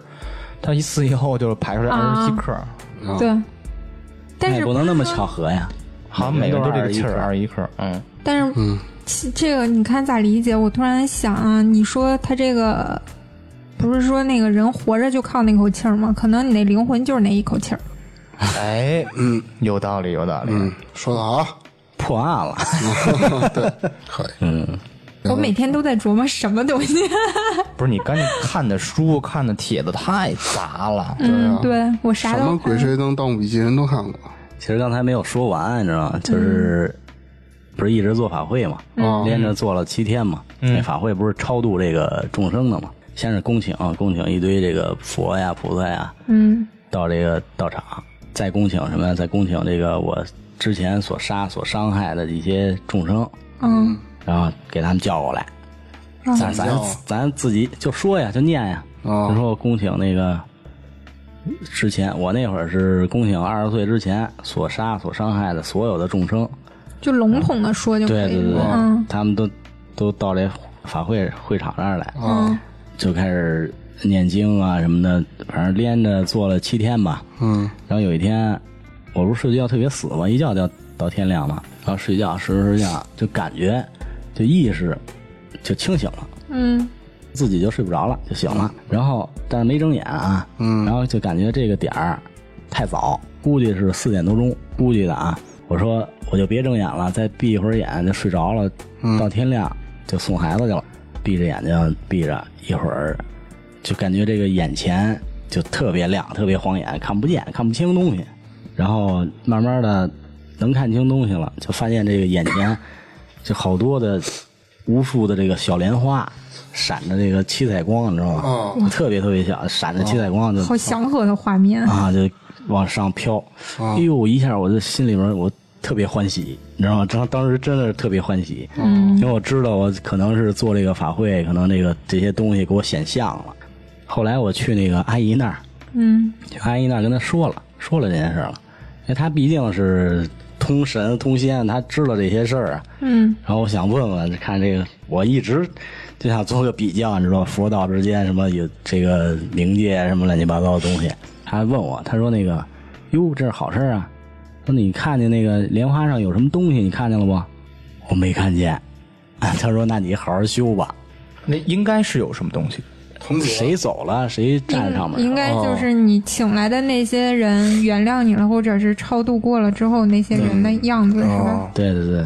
Speaker 4: 他一死以后就排出来二十一克，
Speaker 1: 啊
Speaker 3: 对，但
Speaker 2: 那
Speaker 3: 是
Speaker 2: 也不能那么巧合呀。
Speaker 4: 好像每个人都这个气儿
Speaker 2: ，21
Speaker 4: 二十一克。嗯，
Speaker 3: 但是，
Speaker 1: 嗯
Speaker 3: 这个你看咋理解？我突然想啊，你说他这个不是说那个人活着就靠那口气儿吗？可能你那灵魂就是那一口气儿。
Speaker 4: 哎，嗯，有道理，有道理。
Speaker 1: 嗯，说的好，
Speaker 2: 破案了，
Speaker 1: 对，可以。
Speaker 2: 嗯，
Speaker 3: 我每天都在琢磨什么东西。
Speaker 4: 不是你赶紧看的书、看的帖子太杂了。
Speaker 3: 嗯，对我啥都
Speaker 1: 什么《鬼吹灯》《盗墓笔记》人都看过。
Speaker 2: 其实刚才没有说完，你知道吗？就是不是一直做法会嘛，
Speaker 1: 嗯
Speaker 2: 连着做了七天嘛。那法会不是超度这个众生的嘛？先是恭请，恭请一堆这个佛呀、菩萨呀，
Speaker 3: 嗯
Speaker 2: 到这个道场，再恭请什么呀？再恭请这个我之前所杀、所伤害的一些众生，
Speaker 3: 嗯。
Speaker 2: 然后给他们叫过来，咱咱咱自己就说呀，就念呀，
Speaker 1: 啊
Speaker 2: 就说我恭请那个之前我那会儿是恭请二十岁之前所杀、所伤害的所有的众生，
Speaker 3: 就笼统的说就可以
Speaker 2: 对对对
Speaker 3: 了。嗯。
Speaker 2: 他们都都到这法会会场那儿来，
Speaker 3: 嗯。
Speaker 2: 就开始念经啊什么的，反正连着做了七天吧。
Speaker 1: 嗯。
Speaker 2: 然后有一天，我不是睡觉特别死嘛，一觉就到天亮嘛，然后睡觉睡着睡觉就感觉就意识就清醒了。
Speaker 3: 嗯
Speaker 2: 自己就睡不着了，就醒了。然后但是没睁眼啊，
Speaker 1: 嗯
Speaker 2: 然后就感觉这个点儿太早，估计是四点多钟，估计的啊。我说我就别睁眼了，再闭一会儿眼就睡着了，到天亮就送孩子去了。闭着眼睛闭着一会儿，就感觉这个眼前就特别亮，特别晃眼，看不见，看不清东西。然后慢慢的能看清东西了，就发现这个眼前就好多的无数的这个小莲花，闪着这个七彩光，你知道吗？
Speaker 1: 哦
Speaker 2: 特别特别小，闪着七彩光就
Speaker 3: 好祥和的画面。
Speaker 2: 啊，就往上飘。哎呦，一下我就心里边我特别欢喜，你知道吗？当当时真的是特别欢喜，嗯，因为我知道我可能是做这个法会，可能这个这些东西给我显像了。后来我去那个阿姨那儿，
Speaker 3: 嗯，
Speaker 2: 去阿姨那儿跟她说了，说了这件事了，因为他毕竟是通神通仙，他知道这些事儿啊。
Speaker 3: 嗯，
Speaker 2: 然后我想问问，看这个，我一直就想做个比较，你知道吗，佛道之间什么有这个冥界什么乱七八糟的东西。他还问我，他说那个，哟，这是好事儿啊。说你看见那个莲花上有什么东西？你看见了不？我没看见。他说那你好好修吧。
Speaker 4: 那应该是有什么东西。
Speaker 2: 谁走了，谁站上面了。
Speaker 3: 应该就是你请来的那些人原谅你了，或者是超度过了之后那些人的样子，是吧？
Speaker 1: 哦，
Speaker 2: 对对对，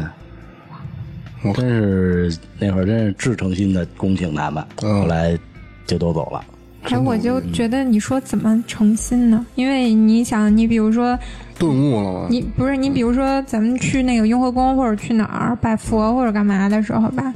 Speaker 1: 我
Speaker 2: 真是那会儿真是至诚心的恭请他们，
Speaker 1: 嗯
Speaker 2: 后来就都走了。
Speaker 3: 哎，我就觉得你说怎么诚心呢？因为你想，你比如说，
Speaker 1: 顿悟了吗？
Speaker 3: 你不是你，比如说咱们去那个雍和宫或者去哪儿拜佛或者干嘛的时候吧，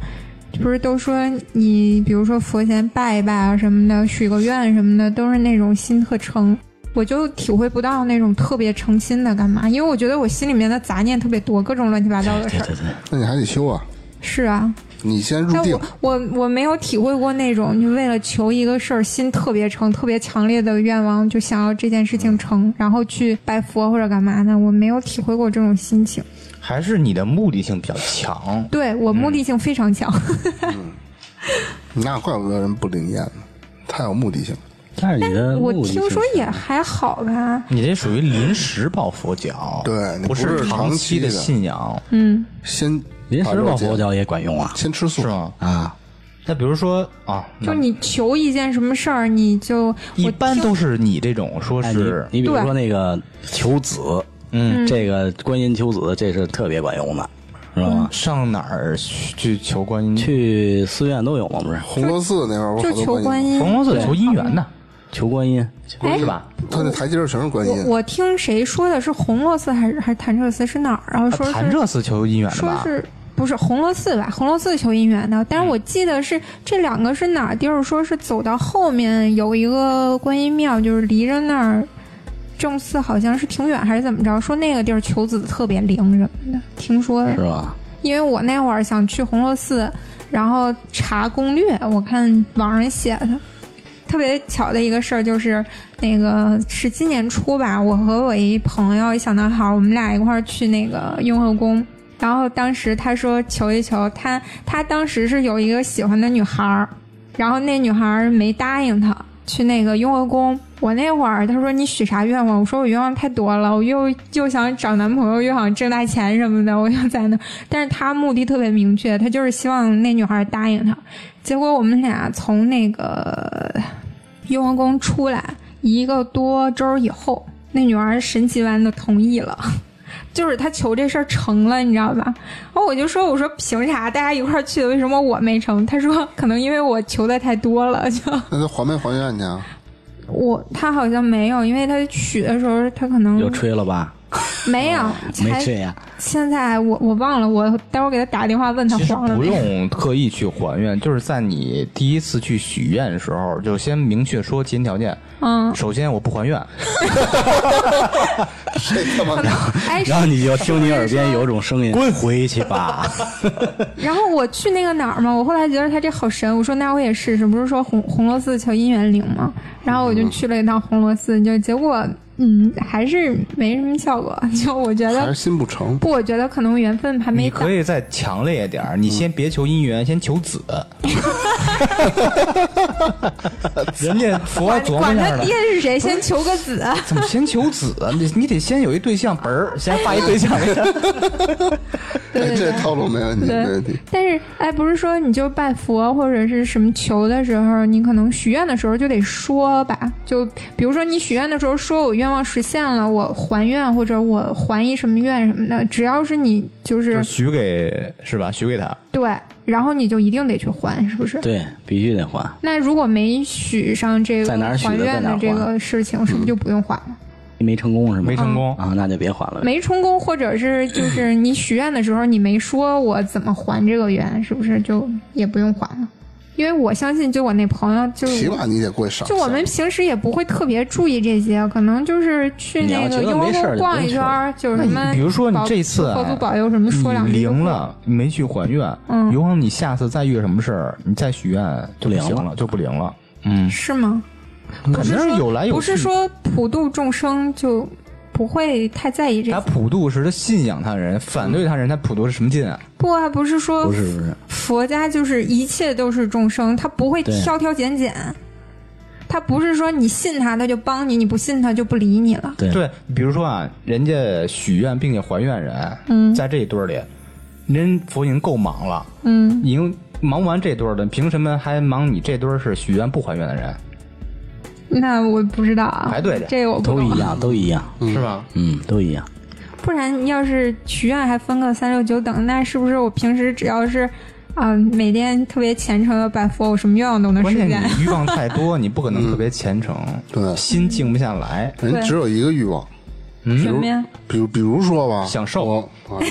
Speaker 3: 不是都说你比如说佛前拜一拜啊什么的，许个愿什么的，都是那种心特诚。我就体会不到那种特别诚心的干嘛，因为我觉得我心里面的杂念特别多，各种乱七八糟的事儿。
Speaker 2: 对对对，
Speaker 1: 那你还得修啊，
Speaker 3: 是啊，
Speaker 1: 你先入定
Speaker 3: 我。我我没有体会过那种，就为了求一个事儿，心特别诚、特别强烈的愿望，就想要这件事情成，然后去拜佛或者干嘛的，我没有体会过这种心情。
Speaker 4: 还是你的目的性比较强。
Speaker 3: 对我目的性非常强，
Speaker 1: 那怪不得人不灵验呢，太有目的性。
Speaker 2: 但是你的
Speaker 3: 我听说也还好吧。
Speaker 4: 你这属于临时抱佛脚，
Speaker 1: 对你
Speaker 4: 不
Speaker 1: 不是
Speaker 4: 长
Speaker 1: 长期的
Speaker 4: 信仰，
Speaker 3: 嗯，
Speaker 1: 先
Speaker 2: 临时抱佛
Speaker 1: 脚，
Speaker 2: 也管用啊
Speaker 1: 先吃素
Speaker 4: 是吗？
Speaker 2: 啊！
Speaker 4: 那比如说啊，那
Speaker 3: 就你求一件什么事儿，你就
Speaker 4: 一般都
Speaker 3: 是
Speaker 4: 是你这种说
Speaker 2: 哎，
Speaker 4: 是
Speaker 2: 你你比如说那个求子，
Speaker 4: 嗯，
Speaker 2: 这个观音求子，这是特别管用的，知道吗？
Speaker 4: 上哪儿去求观音？
Speaker 2: 去寺院都有吗，不是？
Speaker 1: 红螺寺那边儿
Speaker 3: 就求观音。
Speaker 4: 红螺寺求姻缘呢，
Speaker 2: 求观音，
Speaker 3: 哎
Speaker 4: 是吧？
Speaker 1: 他那台阶儿全是观音。
Speaker 3: 我我听谁说的是红螺寺还是还是潭柘寺是哪儿啊？说是
Speaker 4: 潭柘寺求姻缘的吧？
Speaker 3: 说是不是红螺寺吧？红螺寺求姻缘的，但是我记得是这两个是哪儿地儿？说是走到后面有一个观音庙，就是离着那儿正寺好像是挺远还是怎么着？说那个地儿求子特别灵什么的，听说的
Speaker 2: 是吧？
Speaker 3: 因为我那会儿想去红螺寺，然后查攻略，我看网上写的。特别巧的一个事儿就是，那个是今年初吧，我和我一朋友一小男孩，我们俩一块儿去那个雍和宫，然后当时他说求一求，他他当时是有一个喜欢的女孩儿，然后那女孩儿没答应他去那个雍和宫。我那会儿他说你许啥愿望？我说我愿望太多了，我又又想找男朋友，又想挣大钱什么的，我又在那。但是他目的特别明确，他就是希望那女孩答应他。结果我们俩从那个雍和宫出来一个多周以后，那女孩神奇般的同意了。就是他求这事儿成了，你知道吧？然后我就说：“我说凭啥大家一块儿去的，为什么我没成？”他说：“可能因为我求的太多了。”就
Speaker 1: 那他还没还愿去啊？
Speaker 3: 我他好像没有，因为他取的时候他可能
Speaker 2: 又吹了吧？
Speaker 3: 没有，
Speaker 2: 没
Speaker 3: 才
Speaker 2: 吹呀？
Speaker 3: 现在我我忘了，我待会儿给他打电话问他
Speaker 4: 其实不
Speaker 3: 黄了没。
Speaker 4: 用特意去还愿，就是在你第一次去许愿的时候，就先明确说前条件。
Speaker 3: 嗯，
Speaker 4: 首先我不还愿，
Speaker 1: 这他妈的
Speaker 3: 哎，
Speaker 2: 然后你就听你耳边有一种声音：“滚回去吧
Speaker 3: 然后我去那个哪儿嘛，我后来觉得他这好神，我说那我也试试，不是说红红螺寺求姻缘灵吗？然后我就去了一趟红螺寺，就结果嗯还是没什么效果，就我觉得
Speaker 1: 还是
Speaker 3: 得
Speaker 1: 心不成。
Speaker 3: 不，我觉得可能缘分还没
Speaker 4: 你可。以再强烈一点儿，你先别求姻缘，先求子。人家佛还琢磨
Speaker 3: 管他
Speaker 4: 一下呢，
Speaker 3: 爹是谁，先求个子。
Speaker 4: 怎么先求子啊？你你得先有一对象，本儿先发一对象给他。
Speaker 1: 哎，这套路没问题，没问题
Speaker 3: 对。，但是哎，不是说你就拜佛或者是什么求的时候，你可能许愿的时候就得说吧，就比如说你许愿的时候说我愿望实现了，我还愿或者我还一什么愿什么的，只要是你就是
Speaker 4: 就许给是吧？许给他，
Speaker 3: 对，然后你就一定得去还，是不是？”。
Speaker 2: 对，必须得还。
Speaker 3: 那如果没许上这个还愿的这个事情，是不是就不用还了？
Speaker 2: 没成功是吗？
Speaker 4: 没成功。
Speaker 2: 啊，那就别还了。
Speaker 3: 没成功，或者是就是你许愿的时候你没说我怎么还这个愿，是不是就也不用还了？因为我相信，就我那朋友，就
Speaker 1: 起码你得过去赏。
Speaker 3: 就我们平时也不会特别注意这些，可能就是去那个雍和宫
Speaker 2: 没事儿就
Speaker 3: 逛一圈儿，就是什么，
Speaker 4: 比如说你这次啊
Speaker 3: 佛祖保佑什么说两句
Speaker 4: 灵了，你没去还愿，
Speaker 3: 嗯
Speaker 4: 有可能你下次再遇什么事儿，你再许愿就
Speaker 2: 不灵了
Speaker 4: 了，就不灵了。嗯，
Speaker 3: 是吗？
Speaker 4: 肯定是有来有去。
Speaker 3: 不是说普度众生就不会太在意这
Speaker 4: 他。普渡是他信仰他的人，反对他人，他普渡是什么劲啊？
Speaker 3: 不啊，不是说
Speaker 2: 不是不是，
Speaker 3: 佛家就是一切都是众生，他不会挑挑拣拣，他不是说你信他他就帮你，你不信他就不理你了。
Speaker 2: 对
Speaker 4: 对，比如说啊，人家许愿并且还愿人，
Speaker 3: 嗯
Speaker 4: 在这一堆里，人佛已经够忙了，
Speaker 3: 嗯，
Speaker 4: 已经忙完这堆儿的，凭什么还忙你这堆是许愿不还愿的人？
Speaker 3: 那我不知道啊，
Speaker 4: 排队的
Speaker 3: 这个我不懂
Speaker 2: 都一样，都一样，
Speaker 4: 是吧？
Speaker 2: 嗯，都一样。
Speaker 3: 不然要是许愿还分个三六九等，那是不是我平时只要是啊、每天特别虔诚的拜佛，我什么愿望都能
Speaker 4: 关键
Speaker 3: 实现？
Speaker 4: 你欲望太多，你不可能特别虔诚，
Speaker 1: 对
Speaker 4: 心静不下来。
Speaker 3: 对
Speaker 1: 人只有一个欲望，
Speaker 3: 什么呀？
Speaker 1: 比如比如说吧，
Speaker 4: 享受
Speaker 1: 我啊，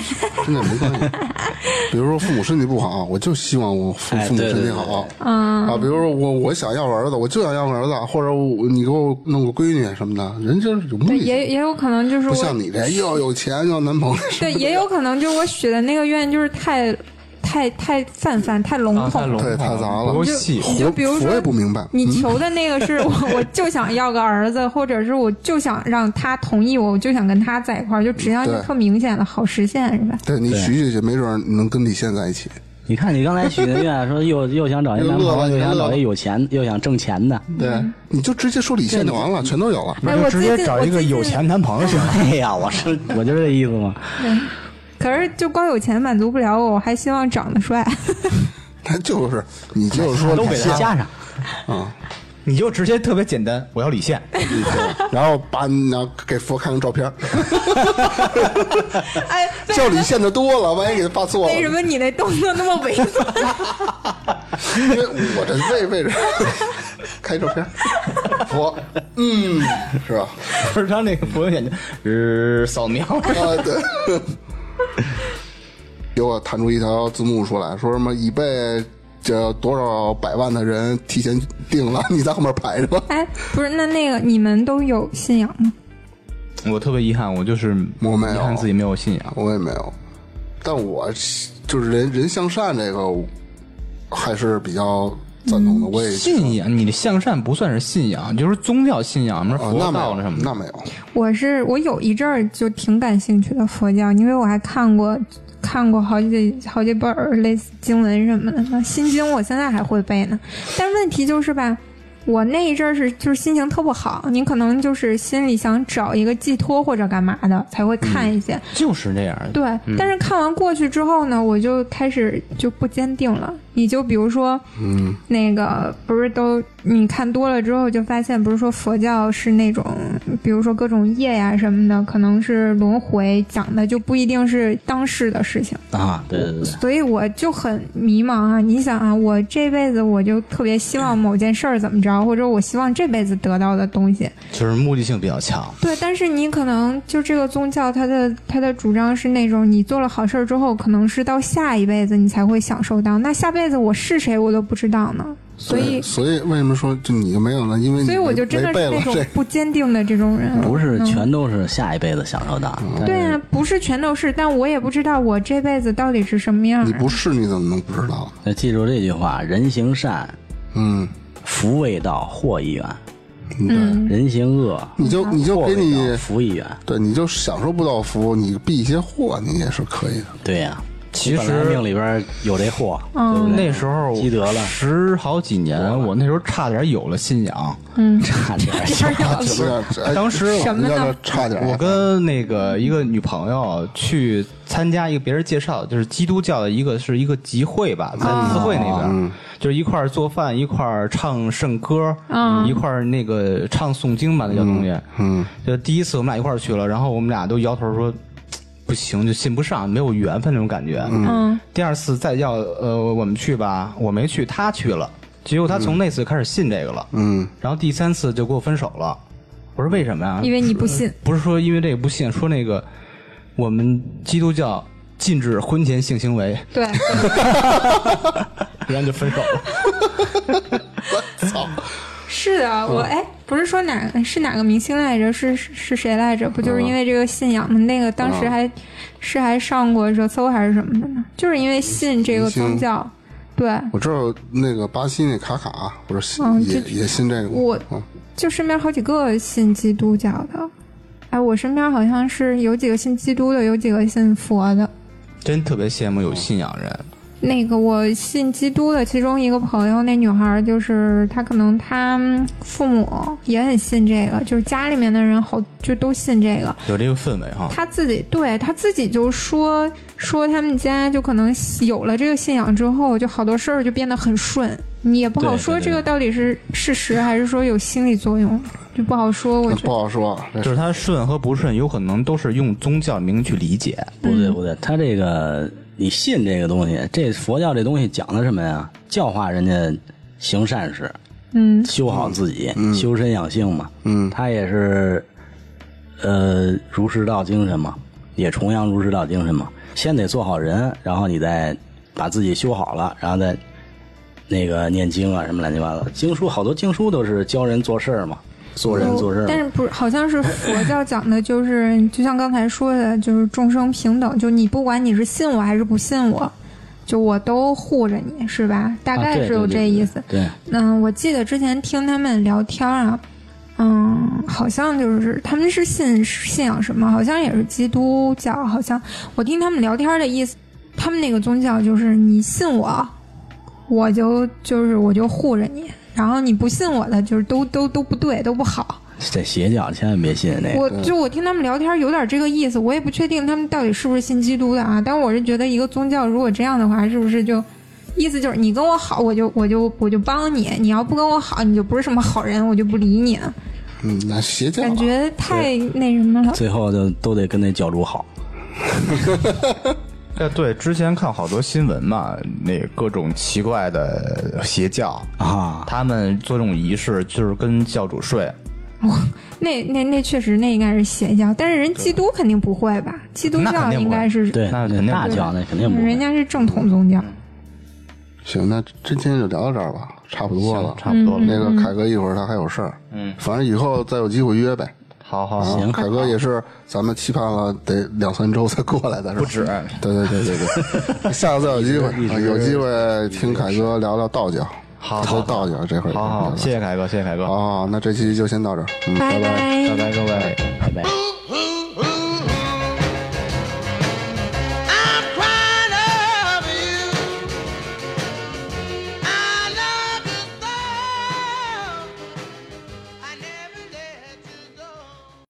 Speaker 1: 真的没关系。比如说父母身体不好，我就希望我父
Speaker 2: 哎
Speaker 1: 父母
Speaker 2: 对对对
Speaker 1: 身体好
Speaker 3: 嗯，
Speaker 1: 啊。比如说我我想要个儿子，我就想要个儿子，或者我你给我弄个闺女什么的，人就是有目
Speaker 3: 对，
Speaker 1: 的
Speaker 3: 也也有可能就是
Speaker 1: 不像你这又要有钱又要男朋友。
Speaker 3: 对，也有可能就是我许的那个愿就是太太太泛泛、太笼
Speaker 4: 啊，太
Speaker 3: 统。
Speaker 4: 笼
Speaker 1: 对太杂了
Speaker 3: 就
Speaker 4: 不够细。
Speaker 3: 你就比如
Speaker 1: 佛
Speaker 3: 说
Speaker 1: 也不明白，
Speaker 3: 你求的那个是我，我就想要个儿子，或者是我就想让他同意我，我就想跟他在一块儿，就只要你
Speaker 1: 对
Speaker 3: 特明显的好实现，是吧？
Speaker 1: 对你
Speaker 2: 对
Speaker 1: 许许去，没准能跟李现在一起。
Speaker 2: 你看你刚才许的愿，说又又想找一男朋友，又想找一有钱，又想挣钱的。
Speaker 1: 对，你就直接说李现就完了，全都有了。
Speaker 3: 那，
Speaker 4: 就
Speaker 3: 我
Speaker 4: 直接找一个有钱男朋友行了。
Speaker 2: 哎呀，我是我就这意思嘛。
Speaker 3: 可是就光有钱满足不了我，我还希望长得帅。
Speaker 1: 他就是你就是说
Speaker 2: 都给他加上，
Speaker 1: 啊，
Speaker 4: 你就直接特别简单，我要李现。
Speaker 1: 然后把你然后给佛看看照片儿，
Speaker 3: 哎，为
Speaker 1: 叫李现的多了，万一给他发错了。
Speaker 3: 为什么你那动作那么猥琐？
Speaker 1: 因为我这位位置开照片儿，佛，嗯，是吧？
Speaker 4: 不是他那个佛眼睛，呃，扫描。
Speaker 1: 啊，对。给我弹出一条字幕出来，说什么已被这多少百万的人提前定了，你在后面排着吧。
Speaker 3: 哎，不是，那那个你们都有信仰吗？
Speaker 4: 我特别遗憾，我就是
Speaker 1: 我没有
Speaker 4: 遗憾自己没有信仰。
Speaker 1: 我也没有，但我就是人人向善这个还是比较赞同的。我也
Speaker 4: 信仰，你的向善不算是信仰，就是宗教信仰，什么
Speaker 1: 啊，
Speaker 4: 佛
Speaker 1: 那没有
Speaker 4: 道了什么的。
Speaker 1: 那没有。
Speaker 3: 我是我有一阵儿就挺感兴趣的佛教，因为我还看过看过好几好几本儿类似经文什么的呢，《心经》我现在还会背呢。但问题就是吧，我那一阵儿是就是心情特不好，你可能就是心里想找一个寄托或者干嘛的才会看一些。
Speaker 4: 就是这样。
Speaker 3: 对，但是看完过去之后呢，我就开始就不坚定了。你就比如说，
Speaker 1: 嗯，
Speaker 3: 那个不是都你看多了之后，就发现不是说佛教是那种，比如说各种业呀什么的，可能是轮回讲的就不一定是当世的事情，
Speaker 2: 啊，对对对，
Speaker 3: 所以我就很迷茫啊。你想啊，我这辈子我就特别希望某件事儿怎么着，或者我希望这辈子得到的东西，
Speaker 4: 就是目的性比较强。
Speaker 3: 对，但是你可能就这个宗教，它的它的主张是那种，你做了好事儿之后，可能是到下一辈子你才会享受到，那下辈子我是谁我都不知道呢，所以
Speaker 1: 所以为什么说就你就没有呢？因为你
Speaker 3: 所以我就真的是那种不坚定的这种人，
Speaker 2: 不是
Speaker 3: 嗯
Speaker 2: 全都是下一辈子享受到。但是
Speaker 3: 对啊，不是全都是，但我也不知道我这辈子到底是什么样。
Speaker 1: 你不是你怎么能不知道？
Speaker 2: 那记住这句话：人行善，
Speaker 1: 嗯，
Speaker 2: 福未到，祸已远；
Speaker 1: 嗯，
Speaker 2: 人行恶，
Speaker 1: 你就你就给你，
Speaker 2: 福亦远。
Speaker 1: 对，你就享受不到福，你避一些祸，你也是可以的。
Speaker 2: 对呀、
Speaker 4: 其实
Speaker 2: 命里边有这货，
Speaker 3: 嗯？
Speaker 4: 那时候
Speaker 2: 积德了，
Speaker 4: 十好几年，我那时候差点有了信仰。
Speaker 2: 嗯 差点
Speaker 1: 有点哎
Speaker 4: 当时
Speaker 3: 什么呢
Speaker 1: 差点，
Speaker 4: 我跟那个一个女朋友去参加一个别人介绍，就是基督教的一个是一个集会吧，在四会那边，就是一块儿做饭，一块儿唱圣歌，
Speaker 3: 嗯
Speaker 4: 一块儿那个唱诵经吧，那叫东西。
Speaker 1: 嗯，
Speaker 4: 就第一次我们俩一块儿去了，然后我们俩都摇头说。不行，就信不上，没有缘分那种感觉。
Speaker 3: 嗯，
Speaker 4: 第二次再要呃我们去吧，我没去，他去了，结果他从那次开始信这个了。
Speaker 1: 嗯，
Speaker 4: 然后第三次就给我分手了。我我说为什么呀？
Speaker 3: 因为你不信。
Speaker 4: 不是说因为这个不信，说那个我们基督教禁止婚前性行为，
Speaker 3: 对，
Speaker 4: 然后就分手了。
Speaker 1: 我操！
Speaker 3: 是啊，我哎，不是说哪是哪个明星来着？是是是谁来着？不就是因为这个信仰吗？那个当时还是还上过热搜还是什么的呢？就是因为信这个宗教。对，
Speaker 1: 我知道那个巴西那卡卡，不是信
Speaker 3: 嗯
Speaker 1: 也
Speaker 3: 这
Speaker 1: 也信这个。
Speaker 3: 我
Speaker 1: 嗯
Speaker 3: 就身边好几个信基督教的。哎，我身边好像是有几个信基督的，有几个信佛的。
Speaker 4: 真特别羡慕有信仰人。
Speaker 3: 那个我信基督的其中一个朋友，那女孩儿就是她，可能她父母也很信这个，就是家里面的人好就都信这个。
Speaker 4: 有这个氛围哈，
Speaker 3: 她自己对她自己就说说他们家就可能有了这个信仰之后，就好多事儿就变得很顺。你也不好说这个到底是事实还是说有心理作用，就不好说。我觉得
Speaker 1: 不好说，
Speaker 4: 就是他顺和不顺，有可能都是用宗教名去理解。
Speaker 2: 不对不对，他这个你信这个东西，这佛教这东西讲的什么呀？教化人家行善事，
Speaker 3: 嗯
Speaker 2: 修好自己，修身养性嘛。
Speaker 1: 嗯
Speaker 2: 他也是，呃，儒释道精神嘛，也崇洋儒释道精神嘛。先得做好人，然后你再把自己修好了，然后再那个念经啊什么乱七八糟。经书好多经书都是教人做事儿嘛，做人做事。
Speaker 3: 但是不是好像是佛教讲的，就是就像刚才说的，就是众生平等，就你不管你是信我还是不信我，就我都护着你，是吧？大概是有这意思。
Speaker 2: 对，
Speaker 3: 嗯，我记得之前听他们聊天啊，嗯，好像就是他们是信信仰什么，好像也是基督教，好像我听他们聊天的意思，他们那个宗教就是你信我，我就就是我就护着你，然后你不信我的就是都都都不对，都不好。
Speaker 2: 这邪教千万别信那个。
Speaker 3: 我就我听他们聊天有点这个意思，我也不确定他们到底是不是信基督的啊。但我是觉得一个宗教如果这样的话，是不是就意思就是你跟我好，我就我就我就帮你；你要不跟我好，你就不是什么好人，我就不理你。
Speaker 1: 嗯，那邪教
Speaker 3: 感觉太那什么了。
Speaker 2: 最后就都得跟那教主好。
Speaker 4: 哎，对，之前看好多新闻嘛，那各种奇怪的邪教，
Speaker 2: 啊，
Speaker 4: 他们做这种仪式就是跟教主睡。
Speaker 3: 那那那确实那应该是邪教，但是人基督肯定不会吧？基督教应该是
Speaker 2: 对，
Speaker 4: 那肯定
Speaker 2: 大
Speaker 4: 不会
Speaker 2: 教那肯定不会。
Speaker 3: 人家是正统宗教。
Speaker 1: 行，那今天就聊到这儿吧，差不多了。
Speaker 4: 差不多了。
Speaker 1: 那个凯哥一会儿他还有事儿，
Speaker 4: 嗯，
Speaker 1: 反正以后再有机会约呗。
Speaker 4: 好好
Speaker 1: 啊
Speaker 4: 好，
Speaker 1: 凯哥也是，咱们期盼了得两三周才过来的，是吧？
Speaker 4: 不止。
Speaker 1: 对对对对对，下次再有机会，啊有机会听凯哥聊聊道教。
Speaker 4: 好好
Speaker 1: 说道教这会儿。
Speaker 4: 好好，谢谢凯哥，谢谢凯哥，
Speaker 1: 好，那这期就先到这儿，嗯，
Speaker 3: 拜
Speaker 1: 拜。
Speaker 4: 拜拜各位。
Speaker 2: 拜拜。